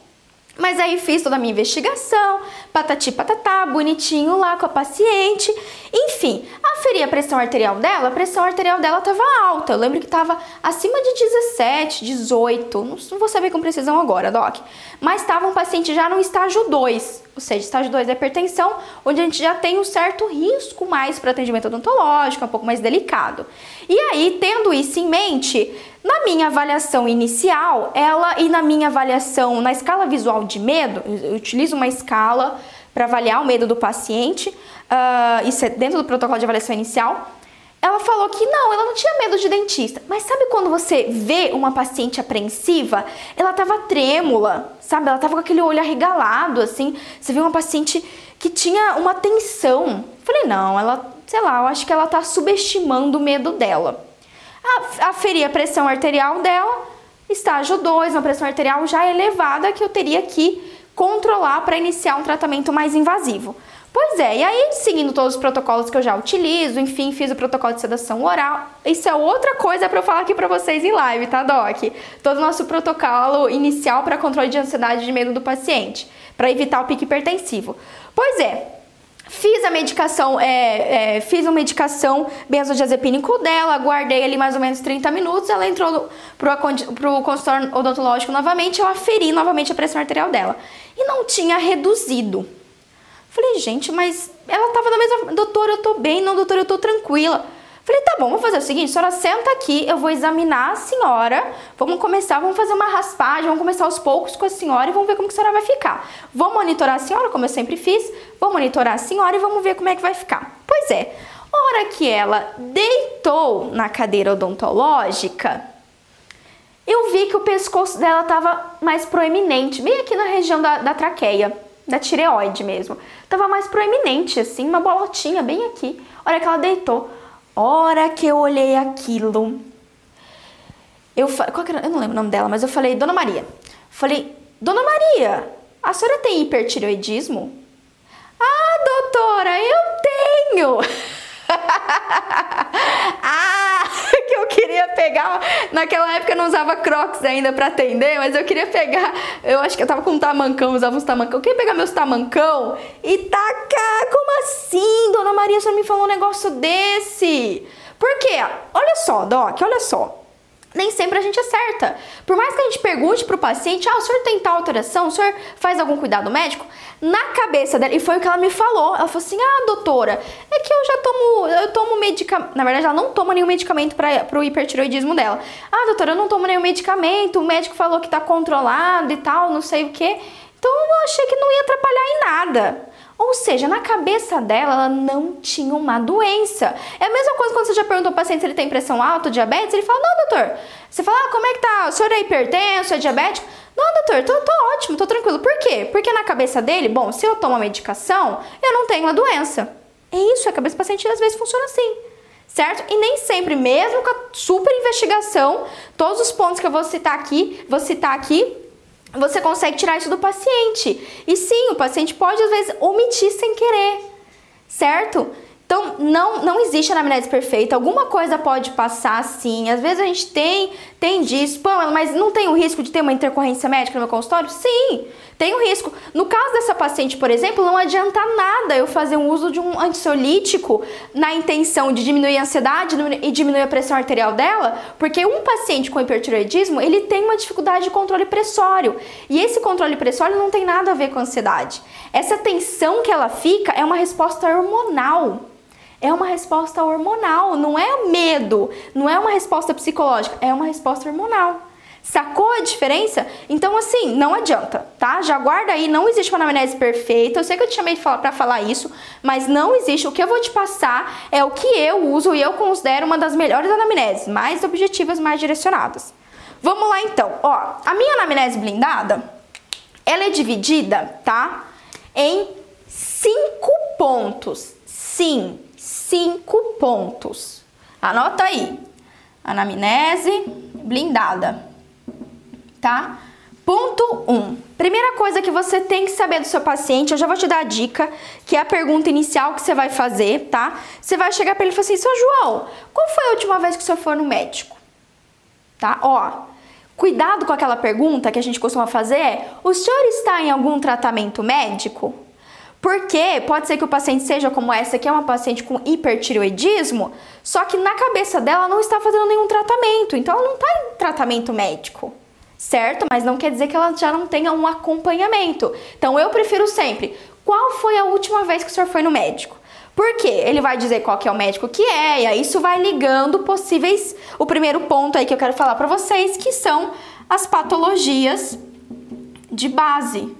mas aí fiz toda a minha investigação, patati patatá, bonitinho lá com a paciente. Enfim, aferi a pressão arterial dela, a pressão arterial dela estava alta. Eu lembro que estava acima de 17, 18, não, vou saber com precisão agora, doc. Mas estava um paciente já no estágio 2, ou seja, estágio 2 é hipertensão, onde a gente já tem um certo risco mais para atendimento odontológico, é um pouco mais delicado. E aí, tendo isso em mente, na minha avaliação inicial, ela e na minha avaliação na escala visual de medo, eu utilizo uma escala para avaliar o medo do paciente, uh, isso é dentro do protocolo de avaliação inicial. Ela falou que não, ela não tinha medo de dentista. Mas sabe quando você vê uma paciente apreensiva? Ela tava trêmula, sabe? Ela tava com aquele olho arregalado, assim. Você vê uma paciente que tinha uma tensão. Falei, não, ela, sei lá, eu acho que ela tá subestimando o medo dela aferir a pressão arterial dela, estágio 2, uma pressão arterial já elevada que eu teria que controlar para iniciar um tratamento mais invasivo. Pois é, e aí seguindo todos os protocolos que eu já utilizo, enfim, fiz o protocolo de sedação oral. Isso é outra coisa para eu falar aqui para vocês em live, tá, Doc? Todo o nosso protocolo inicial para controle de ansiedade e de medo do paciente, para evitar o pique hipertensivo. Pois é, Fiz a medicação, é, é, fiz uma medicação benzodiazepínico dela, guardei ali mais ou menos 30 minutos, ela entrou pro, pro consultório odontológico novamente, eu aferi novamente a pressão arterial dela. E não tinha reduzido. Falei, gente, mas ela tava na mesma... Doutor, eu tô bem. Não, doutor, eu tô tranquila. Falei, tá bom, vamos fazer o seguinte, a senhora senta aqui, eu vou examinar a senhora, vamos começar, vamos fazer uma raspagem, vamos começar aos poucos com a senhora e vamos ver como que a senhora vai ficar. Vou monitorar a senhora, como eu sempre fiz, vou monitorar a senhora e vamos ver como é que vai ficar. Pois é, a hora que ela deitou na cadeira odontológica, eu vi que o pescoço dela estava mais proeminente, bem aqui na região da, da traqueia, da tireoide mesmo. Tava mais proeminente, assim, uma bolotinha bem aqui. Hora que ela deitou, hora que eu olhei aquilo, eu, eu não lembro o nome dela, mas eu falei, Dona Maria. Falei, Dona Maria, a senhora tem hipertireoidismo? Ah, doutora, eu tenho! *laughs* ah, queria pegar. Naquela época eu não usava crocs ainda para atender, mas eu queria pegar. Eu acho que eu tava com um tamancão, usava uns tamancão. Eu queria pegar meus tamancão e tacar. Como assim, dona Maria? Você me falou um negócio desse? Por quê? Olha só, Doc, olha só. Nem sempre a gente acerta. Por mais que a gente pergunte para o paciente, ah, o senhor tem tal alteração, o senhor faz algum cuidado médico? Na cabeça dela, e foi o que ela me falou, ela falou assim, ah, doutora, é que eu já tomo, eu tomo medicamento, na verdade ela não toma nenhum medicamento para o hipertiroidismo dela. Ah, doutora, eu não tomo nenhum medicamento, o médico falou que está controlado e tal, não sei o que. Então eu achei que não ia atrapalhar em nada. Ou seja, na cabeça dela, ela não tinha uma doença. É a mesma coisa quando você já perguntou ao paciente se ele tem pressão alta, diabetes, ele fala, não, doutor. Você fala, ah, como é que tá? O senhor é hipertenso, é diabético? Não, doutor, tô, tô ótimo, tô tranquilo. Por quê? Porque na cabeça dele, bom, se eu tomo a medicação, eu não tenho a doença. É isso, a cabeça do paciente às vezes funciona assim certo? E nem sempre, mesmo com a super investigação, todos os pontos que eu vou citar aqui, vou citar aqui, você consegue tirar isso do paciente. E sim, o paciente pode às vezes omitir sem querer, certo? Então, não, não existe anamnese perfeita. Alguma coisa pode passar sim. Às vezes a gente tem, tem disso. Mas não tem o risco de ter uma intercorrência médica no meu consultório? Sim, tem o risco. No caso dessa paciente, por exemplo, não adianta nada eu fazer um uso de um ansiolítico na intenção de diminuir a ansiedade e diminuir a pressão arterial dela, porque um paciente com hipertiroidismo, ele tem uma dificuldade de controle pressório. E esse controle pressório não tem nada a ver com ansiedade. Essa tensão que ela fica é uma resposta hormonal é uma resposta hormonal, não é medo, não é uma resposta psicológica, é uma resposta hormonal. Sacou a diferença? Então, assim, não adianta, tá? Já guarda aí, não existe uma anamnese perfeita. Eu sei que eu te chamei para falar isso, mas não existe. O que eu vou te passar é o que eu uso e eu considero uma das melhores anamneses, mais objetivas, mais direcionadas. Vamos lá então. Ó, a minha anamnese blindada, ela é dividida, tá? Em cinco pontos. Sim, cinco pontos. Anota aí. Anamnese blindada. Tá? Ponto 1. Um. Primeira coisa que você tem que saber do seu paciente, eu já vou te dar a dica, que é a pergunta inicial que você vai fazer, tá? Você vai chegar para ele e falar assim: "Seu João, qual foi a última vez que o senhor foi no médico?" Tá? Ó, cuidado com aquela pergunta que a gente costuma fazer é: "O senhor está em algum tratamento médico?" Porque pode ser que o paciente seja como essa, que é uma paciente com hipertiroidismo, só que na cabeça dela não está fazendo nenhum tratamento, então ela não está em tratamento médico, certo? Mas não quer dizer que ela já não tenha um acompanhamento. Então eu prefiro sempre, qual foi a última vez que o senhor foi no médico? Por quê? Ele vai dizer qual que é o médico que é, e aí isso vai ligando possíveis. O primeiro ponto aí que eu quero falar para vocês, que são as patologias de base,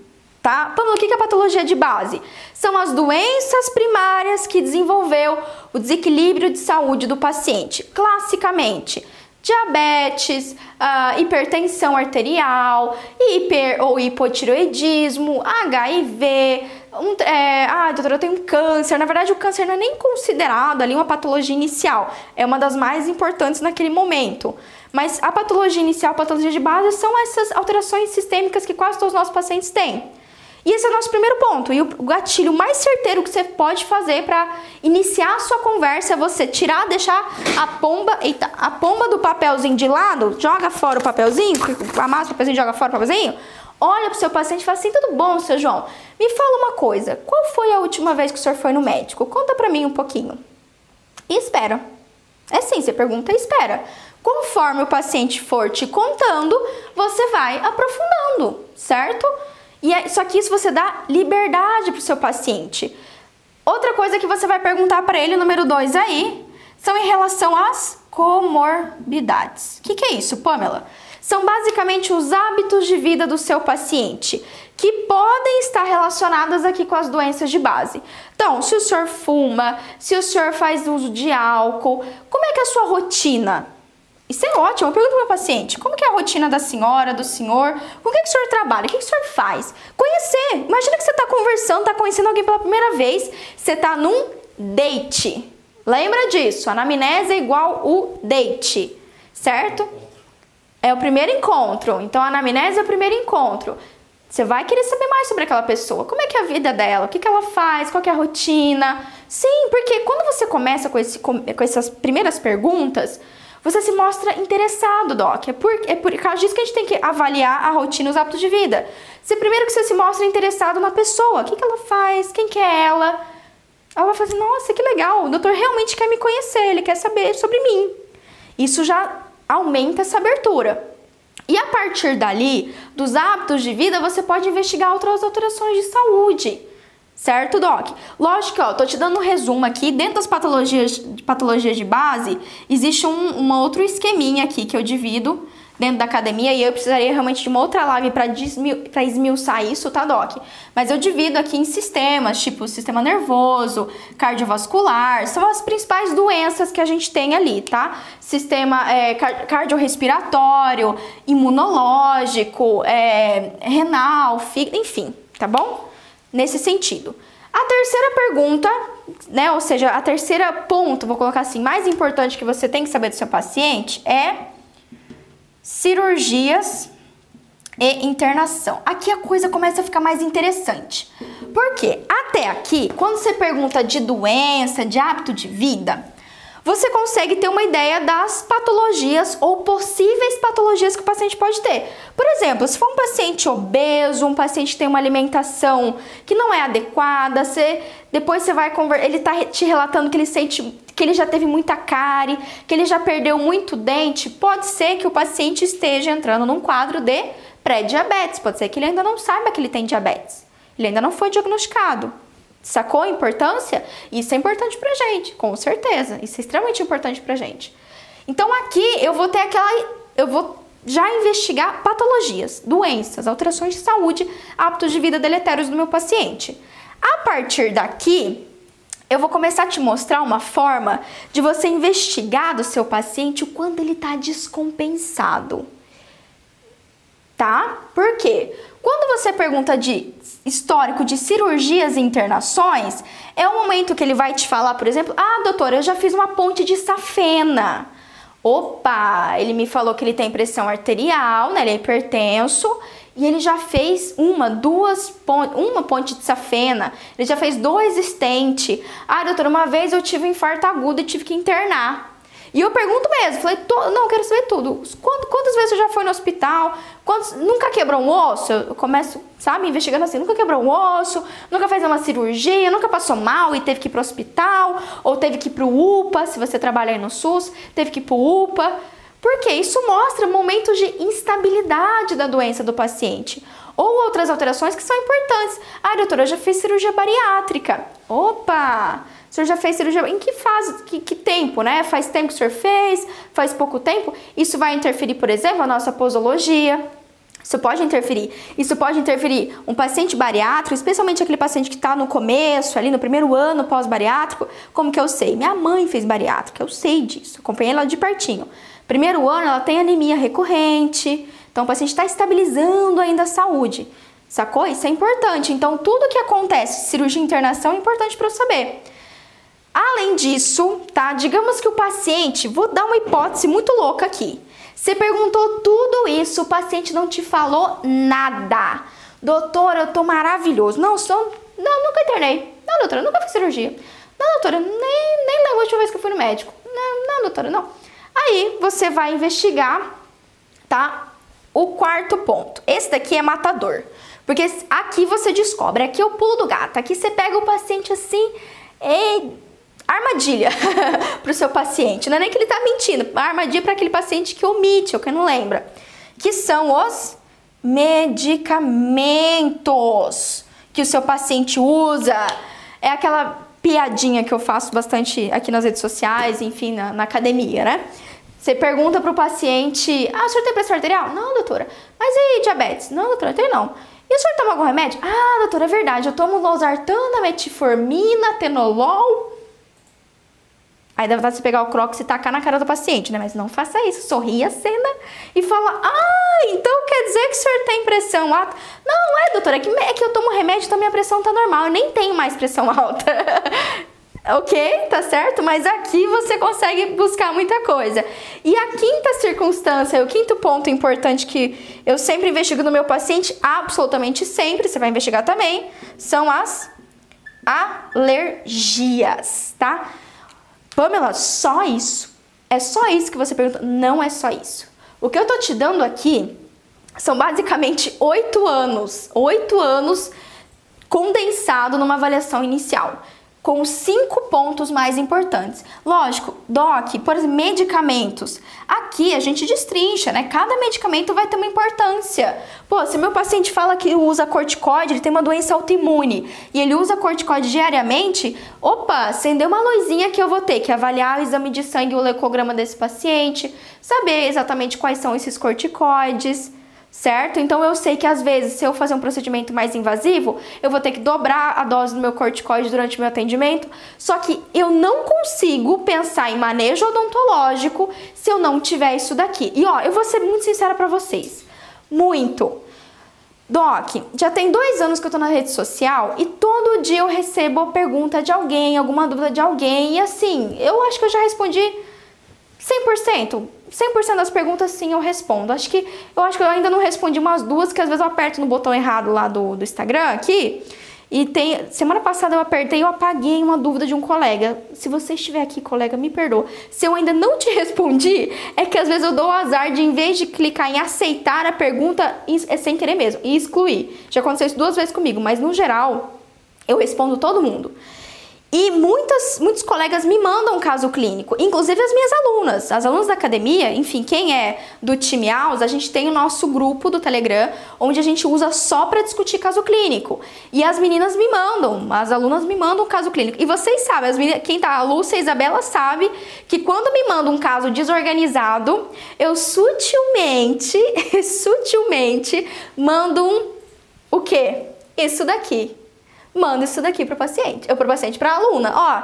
tá? Pamela, o que é patologia de base? São as doenças primárias que desenvolveu o desequilíbrio de saúde do paciente. Classicamente, diabetes, uh, hipertensão arterial, hiper ou hipotiroidismo, HIV, um, é, ah, doutora, eu tenho um câncer. Na verdade, o câncer não é nem considerado ali uma patologia inicial, é uma das mais importantes naquele momento. Mas a patologia inicial, a patologia de base, são essas alterações sistêmicas que quase todos os nossos pacientes têm. E esse é o nosso primeiro ponto. E o gatilho mais certeiro que você pode fazer para iniciar a sua conversa é você tirar, deixar a pomba, eita, a pomba do papelzinho de lado, joga fora o papelzinho, amassa o papelzinho, joga fora o papelzinho. Olha pro seu paciente e fala assim: tudo bom, seu João? Me fala uma coisa. Qual foi a última vez que o senhor foi no médico? Conta pra mim um pouquinho. E espera. É sim, você pergunta e espera. Conforme o paciente for te contando, você vai aprofundando, certo? E é, só que isso você dá liberdade para o seu paciente. Outra coisa que você vai perguntar para ele, número dois aí, são em relação às comorbidades. O que, que é isso, Pamela? São basicamente os hábitos de vida do seu paciente que podem estar relacionadas aqui com as doenças de base. Então, se o senhor fuma, se o senhor faz uso de álcool, como é que é a sua rotina? Isso é ótimo. Eu pergunto para o paciente: como que é a rotina da senhora, do senhor? Com o que, que o senhor trabalha? O que, que o senhor faz? Conhecer. Imagina que você está conversando, está conhecendo alguém pela primeira vez. Você está num date. Lembra disso? Anamnese é igual o date, certo? É o primeiro encontro. Então, a anamnese é o primeiro encontro. Você vai querer saber mais sobre aquela pessoa. Como é que é a vida dela? O que, que ela faz? Qual é a rotina? Sim, porque quando você começa com, esse, com essas primeiras perguntas, você se mostra interessado, Doc. É por, é por causa disso que a gente tem que avaliar a rotina e os hábitos de vida. Se primeiro que você se mostra interessado na pessoa, o que, que ela faz, quem que é ela. Ela vai fazer, nossa, que legal, o doutor realmente quer me conhecer, ele quer saber sobre mim. Isso já aumenta essa abertura. E a partir dali, dos hábitos de vida, você pode investigar outras alterações de saúde. Certo, Doc? Lógico, ó, tô te dando um resumo aqui. Dentro das patologias, patologias de base, existe um, um outro esqueminha aqui que eu divido dentro da academia e eu precisaria realmente de uma outra live para esmiuçar isso, tá, Doc? Mas eu divido aqui em sistemas, tipo sistema nervoso, cardiovascular, são as principais doenças que a gente tem ali, tá? Sistema é, cardiorrespiratório, imunológico, é, renal, fígado, enfim, tá bom? Nesse sentido. A terceira pergunta, né, ou seja, a terceira ponto, vou colocar assim, mais importante que você tem que saber do seu paciente é cirurgias e internação. Aqui a coisa começa a ficar mais interessante. Porque até aqui, quando você pergunta de doença, de hábito de vida, você consegue ter uma ideia das patologias ou possíveis patologias que o paciente pode ter. Por exemplo, se for um paciente obeso, um paciente que tem uma alimentação que não é adequada, você, depois você vai conversar, ele está te relatando que ele sente que ele já teve muita cárie, que ele já perdeu muito dente, pode ser que o paciente esteja entrando num quadro de pré-diabetes. Pode ser que ele ainda não saiba que ele tem diabetes. Ele ainda não foi diagnosticado. Sacou a importância? Isso é importante pra gente, com certeza. Isso é extremamente importante pra gente. Então aqui eu vou ter aquela. Eu vou já investigar patologias, doenças, alterações de saúde, hábitos de vida deletérios do meu paciente. A partir daqui, eu vou começar a te mostrar uma forma de você investigar do seu paciente o quando ele está descompensado. Tá? Por quê? Quando você pergunta de histórico de cirurgias e internações, é o momento que ele vai te falar, por exemplo, ah, doutora, eu já fiz uma ponte de safena. Opa, ele me falou que ele tem pressão arterial, né? Ele é hipertenso e ele já fez uma, duas, uma ponte de safena, ele já fez dois estente. Ah, doutora, uma vez eu tive um infarto agudo e tive que internar. E eu pergunto mesmo, falei, não, quero saber tudo. Quantas, quantas vezes você já foi no hospital? Quantos, nunca quebrou um osso? Eu começo, sabe, investigando assim, nunca quebrou um osso, nunca fez uma cirurgia, nunca passou mal e teve que ir pro hospital, ou teve que ir pro UPA, se você trabalha aí no SUS, teve que ir pro UPA. Porque isso mostra momentos de instabilidade da doença do paciente. Ou outras alterações que são importantes. Ah, doutora, eu já fiz cirurgia bariátrica. Opa! Senhor já fez cirurgia. Em que fase, que, que, tempo, né? Faz tempo que o senhor fez? Faz pouco tempo? Isso vai interferir, por exemplo, a nossa posologia. Isso pode interferir. Isso pode interferir um paciente bariátrico, especialmente aquele paciente que está no começo, ali no primeiro ano pós-bariátrico. Como que eu sei? Minha mãe fez bariátrica, eu sei disso, acompanhei ela de pertinho. Primeiro ano, ela tem anemia recorrente, então o paciente está estabilizando ainda a saúde. Sacou? Isso é importante. Então, tudo que acontece, cirurgia e internação, é importante para eu saber. Além disso, tá? Digamos que o paciente, vou dar uma hipótese muito louca aqui. Você perguntou tudo isso, o paciente não te falou nada. Doutora, eu tô maravilhoso. Não, sou, não, nunca internei. Não, doutora, nunca fiz cirurgia. Não, doutora, nem, nem lembro a última vez que eu fui no médico. Não, não, doutora, não. Aí você vai investigar, tá? O quarto ponto. Esse daqui é matador. Porque aqui você descobre, aqui é o pulo do gato. Aqui você pega o paciente assim, e armadilha *laughs* para o seu paciente. Não é nem que ele está mentindo, armadilha para aquele paciente que omite ou que não lembra. Que são os medicamentos que o seu paciente usa. É aquela piadinha que eu faço bastante aqui nas redes sociais, enfim, na, na academia, né? Você pergunta para o paciente: Ah, o senhor tem pressão arterial? Não, doutora. Mas e diabetes? Não, doutora, tem não. E o senhor toma algum remédio? Ah, doutora, é verdade. Eu tomo losartana, metformina, tenolol. Aí dá vontade de pegar o crocs e tacar na cara do paciente, né? Mas não faça isso. Sorria a cena e fala: Ah, então quer dizer que o senhor tem pressão alta? Não, é, doutora, é que, é que eu tomo remédio, então minha pressão tá normal. Eu nem tenho mais pressão *laughs* alta. ok? Tá certo? Mas aqui você consegue buscar muita coisa. E a quinta circunstância, o quinto ponto importante que eu sempre investigo no meu paciente, absolutamente sempre, você vai investigar também, são as alergias, tá? Pamela, só isso? É só isso que você pergunta? Não é só isso. O que eu tô te dando aqui são basicamente oito anos, oito anos condensado numa avaliação inicial. Com cinco pontos mais importantes. Lógico, doc, por exemplo, medicamentos. Aqui a gente destrincha, né? Cada medicamento vai ter uma importância. Pô, se meu paciente fala que usa corticoide, ele tem uma doença autoimune e ele usa corticoide diariamente, opa, acendeu uma luzinha que eu vou ter que avaliar o exame de sangue o leucograma desse paciente, saber exatamente quais são esses corticoides certo? Então eu sei que às vezes, se eu fazer um procedimento mais invasivo, eu vou ter que dobrar a dose do meu corticoide durante o meu atendimento. Só que eu não consigo pensar em manejo odontológico se eu não tiver isso daqui. E ó, eu vou ser muito sincera para vocês. Muito. Doc, já tem dois anos que eu tô na rede social e todo dia eu recebo a pergunta de alguém, alguma dúvida de alguém, e assim, eu acho que eu já respondi 100%. 100% das perguntas sim eu respondo. Acho que eu acho que eu ainda não respondi umas duas que às vezes eu aperto no botão errado lá do, do Instagram aqui. E tem semana passada eu apertei, eu apaguei uma dúvida de um colega. Se você estiver aqui, colega, me perdoa. Se eu ainda não te *laughs* respondi, é que às vezes eu dou o azar de em vez de clicar em aceitar a pergunta, é sem querer mesmo, e excluir. Já aconteceu isso duas vezes comigo, mas no geral eu respondo todo mundo. E muitas, muitos colegas me mandam um caso clínico, inclusive as minhas alunas, as alunas da academia, enfim, quem é do time AUS, a gente tem o nosso grupo do Telegram, onde a gente usa só para discutir caso clínico. E as meninas me mandam, as alunas me mandam um caso clínico. E vocês sabem, as meninas, quem tá, a Lúcia e a Isabela sabe que quando me mandam um caso desorganizado, eu sutilmente, *laughs* sutilmente mando um o quê? Isso daqui manda isso daqui para o paciente, ou para paciente, para a aluna. Ó,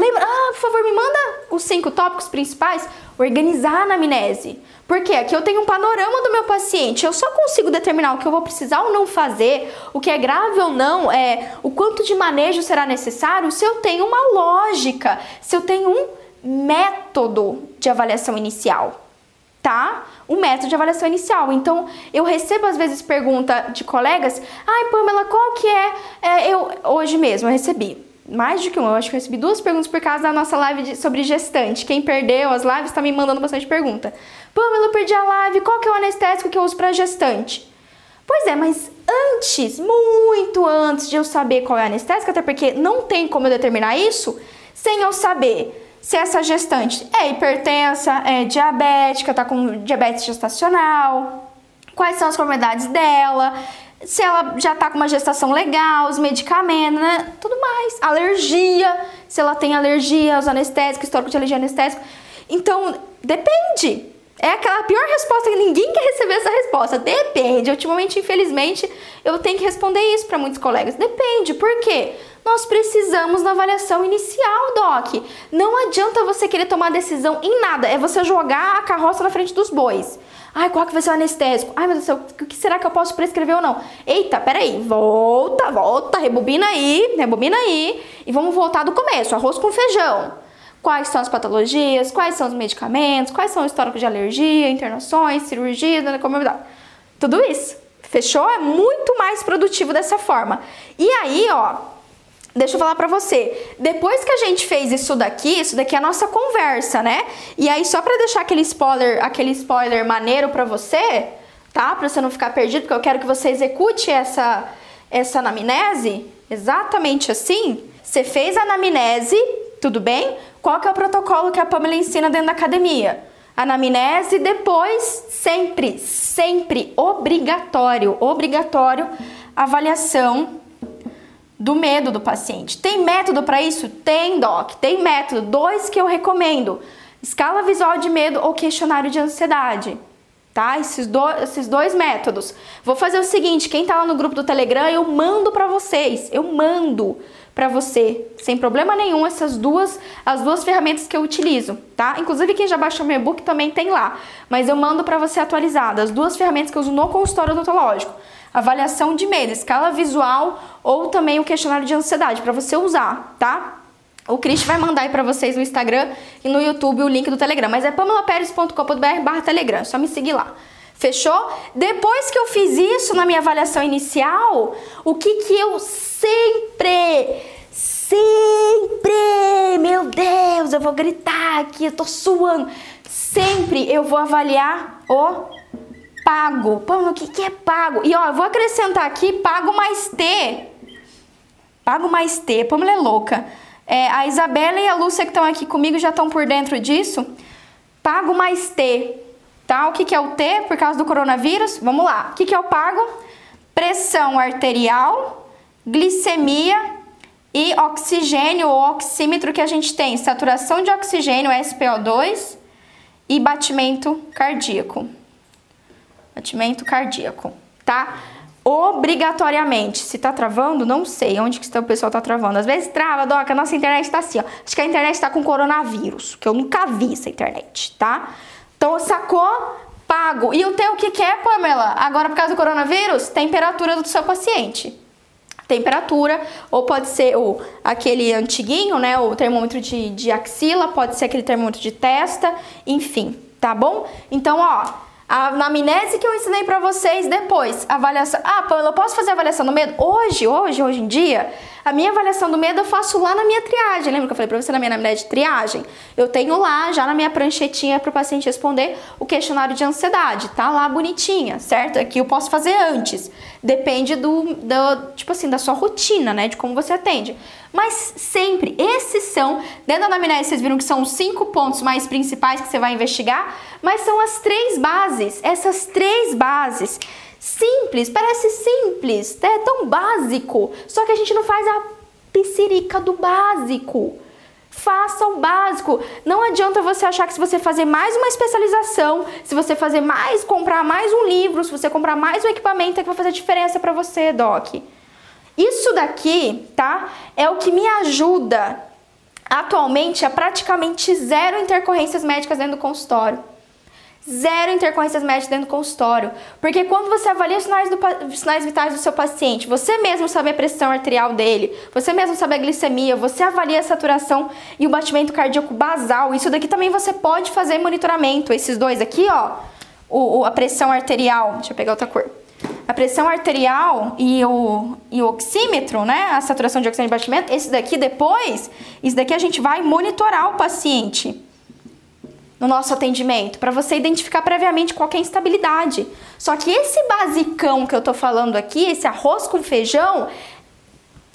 lembra, ah, por favor, me manda os cinco tópicos principais, organizar a anamnese. Porque aqui eu tenho um panorama do meu paciente, eu só consigo determinar o que eu vou precisar ou não fazer, o que é grave ou não, é o quanto de manejo será necessário, se eu tenho uma lógica, se eu tenho um método de avaliação inicial tá? O método de avaliação inicial. Então, eu recebo às vezes pergunta de colegas: ai, Pamela, qual que é? é eu hoje mesmo eu recebi mais de que um, eu acho que eu recebi duas perguntas por causa da nossa live de, sobre gestante. Quem perdeu as lives está me mandando bastante pergunta. Pamela, eu perdi a live, qual que é o anestésico que eu uso para gestante? Pois é, mas antes, muito antes de eu saber qual é a anestésica, até porque não tem como eu determinar isso sem eu saber se essa gestante é hipertensa, é diabética, tá com diabetes gestacional, quais são as comorbidades dela, se ela já tá com uma gestação legal, os medicamentos, né? Tudo mais. Alergia, se ela tem alergia aos anestésicos, histórico de alergia anestésico. Então, depende. É aquela pior resposta que ninguém quer receber essa resposta. Depende. Ultimamente, infelizmente, eu tenho que responder isso para muitos colegas. Depende. Por quê? nós precisamos na avaliação inicial, Doc. Não adianta você querer tomar decisão em nada, é você jogar a carroça na frente dos bois. Ai, qual que vai ser o anestésico? Ai, meu Deus do céu, o que será que eu posso prescrever ou não? Eita, peraí, volta, volta, rebobina aí, rebobina aí. E vamos voltar do começo, arroz com feijão. Quais são as patologias, quais são os medicamentos, quais são o histórico de alergia, internações, cirurgias, comorbidade. Tudo isso. Fechou? É muito mais produtivo dessa forma. E aí, ó, Deixa eu falar pra você. Depois que a gente fez isso daqui, isso daqui é a nossa conversa, né? E aí, só pra deixar aquele spoiler, aquele spoiler maneiro pra você, tá? Pra você não ficar perdido, porque eu quero que você execute essa, essa anamnese exatamente assim. Você fez a anamnese, tudo bem? Qual que é o protocolo que a Pamela ensina dentro da academia? Anamnese, depois, sempre, sempre, obrigatório, obrigatório, avaliação do medo do paciente. Tem método para isso? Tem, doc. Tem método. Dois que eu recomendo: escala visual de medo ou questionário de ansiedade. Tá? Esses, do, esses dois métodos. Vou fazer o seguinte: quem tá lá no grupo do Telegram, eu mando para vocês. Eu mando para você, sem problema nenhum, essas duas, as duas ferramentas que eu utilizo, tá? Inclusive quem já baixou meu e-book também tem lá, mas eu mando para você atualizado, as duas ferramentas que eu uso no consultório odontológico avaliação de medo, escala visual ou também o questionário de ansiedade para você usar, tá? O Cris vai mandar aí para vocês no Instagram e no YouTube o link do Telegram, mas é pamelaperes.com.br Telegram, é só me seguir lá. Fechou? Depois que eu fiz isso na minha avaliação inicial, o que que eu sempre, sempre, meu Deus, eu vou gritar aqui, eu tô suando. Sempre eu vou avaliar o pago. Pô, o que, que é pago? E ó, eu vou acrescentar aqui pago mais T. Pago mais T, Pamela é louca. É, a Isabela e a Lúcia que estão aqui comigo já estão por dentro disso. Pago mais T, tá? O que, que é o T por causa do coronavírus? Vamos lá. O que, que é o pago? Pressão arterial, glicemia e oxigênio ou oxímetro que a gente tem, saturação de oxigênio, SPO2 e batimento cardíaco. Batimento cardíaco, tá? Obrigatoriamente. Se tá travando, não sei onde que o pessoal tá travando. Às vezes trava, Doca, a nossa internet tá assim, ó. Acho que a internet tá com coronavírus, que eu nunca vi essa internet, tá? Então, sacou? Pago. E o teu o que, que é, Pamela? Agora, por causa do coronavírus, temperatura do seu paciente temperatura, ou pode ser o, aquele antiguinho, né, o termômetro de, de axila, pode ser aquele termômetro de testa, enfim, tá bom? Então, ó, a anamnese que eu ensinei para vocês depois, avaliação. Ah, eu posso fazer avaliação do medo? Hoje, hoje, hoje em dia, a minha avaliação do medo eu faço lá na minha triagem. Lembra que eu falei para você na minha anamnese de triagem? Eu tenho lá, já na minha pranchetinha para o paciente responder o questionário de ansiedade. Tá lá bonitinha, certo? Aqui eu posso fazer antes. Depende do, do tipo assim, da sua rotina, né? De como você atende. Mas sempre, esses são, dentro da anamnese vocês viram que são os cinco pontos mais principais que você vai investigar, mas são as três bases, essas três bases. Simples, parece simples, é tão básico, só que a gente não faz a piscirica do básico. Faça o básico. Não adianta você achar que se você fazer mais uma especialização, se você fazer mais, comprar mais um livro, se você comprar mais um equipamento, é que vai fazer diferença para você, Doc. Isso daqui, tá? É o que me ajuda atualmente a praticamente zero intercorrências médicas dentro do consultório. Zero intercorrências médicas dentro do consultório. Porque quando você avalia os sinais, do, sinais vitais do seu paciente, você mesmo sabe a pressão arterial dele, você mesmo sabe a glicemia, você avalia a saturação e o batimento cardíaco basal. Isso daqui também você pode fazer monitoramento. Esses dois aqui, ó, o, o a pressão arterial. Deixa eu pegar outra cor a pressão arterial e o, e o oxímetro, né? A saturação de oxigênio de batimento, esse daqui depois, isso daqui a gente vai monitorar o paciente no nosso atendimento, para você identificar previamente qualquer instabilidade. Só que esse basicão que eu tô falando aqui, esse arroz com feijão,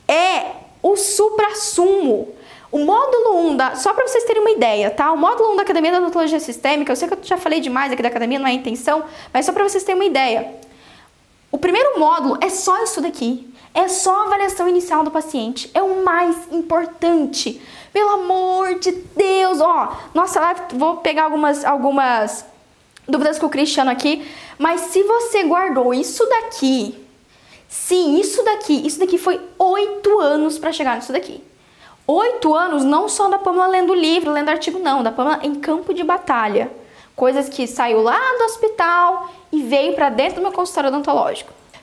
é o supra-sumo. O módulo 1 da. Só para vocês terem uma ideia, tá? O módulo 1 da Academia da Odontologia Sistêmica, eu sei que eu já falei demais aqui da academia, não é intenção, mas só para vocês terem uma ideia. O primeiro módulo é só isso daqui. É só a avaliação inicial do paciente. É o mais importante. Pelo amor de Deus, ó. Nossa, vou pegar algumas, algumas dúvidas com o Cristiano aqui. Mas se você guardou isso daqui, sim, isso daqui, isso daqui foi oito anos para chegar nisso daqui. Oito anos não só da Pamela lendo livro, lendo artigo, não, da Pamela em campo de batalha. Coisas que saiu lá do hospital e veio para dentro do meu consultório odontológico.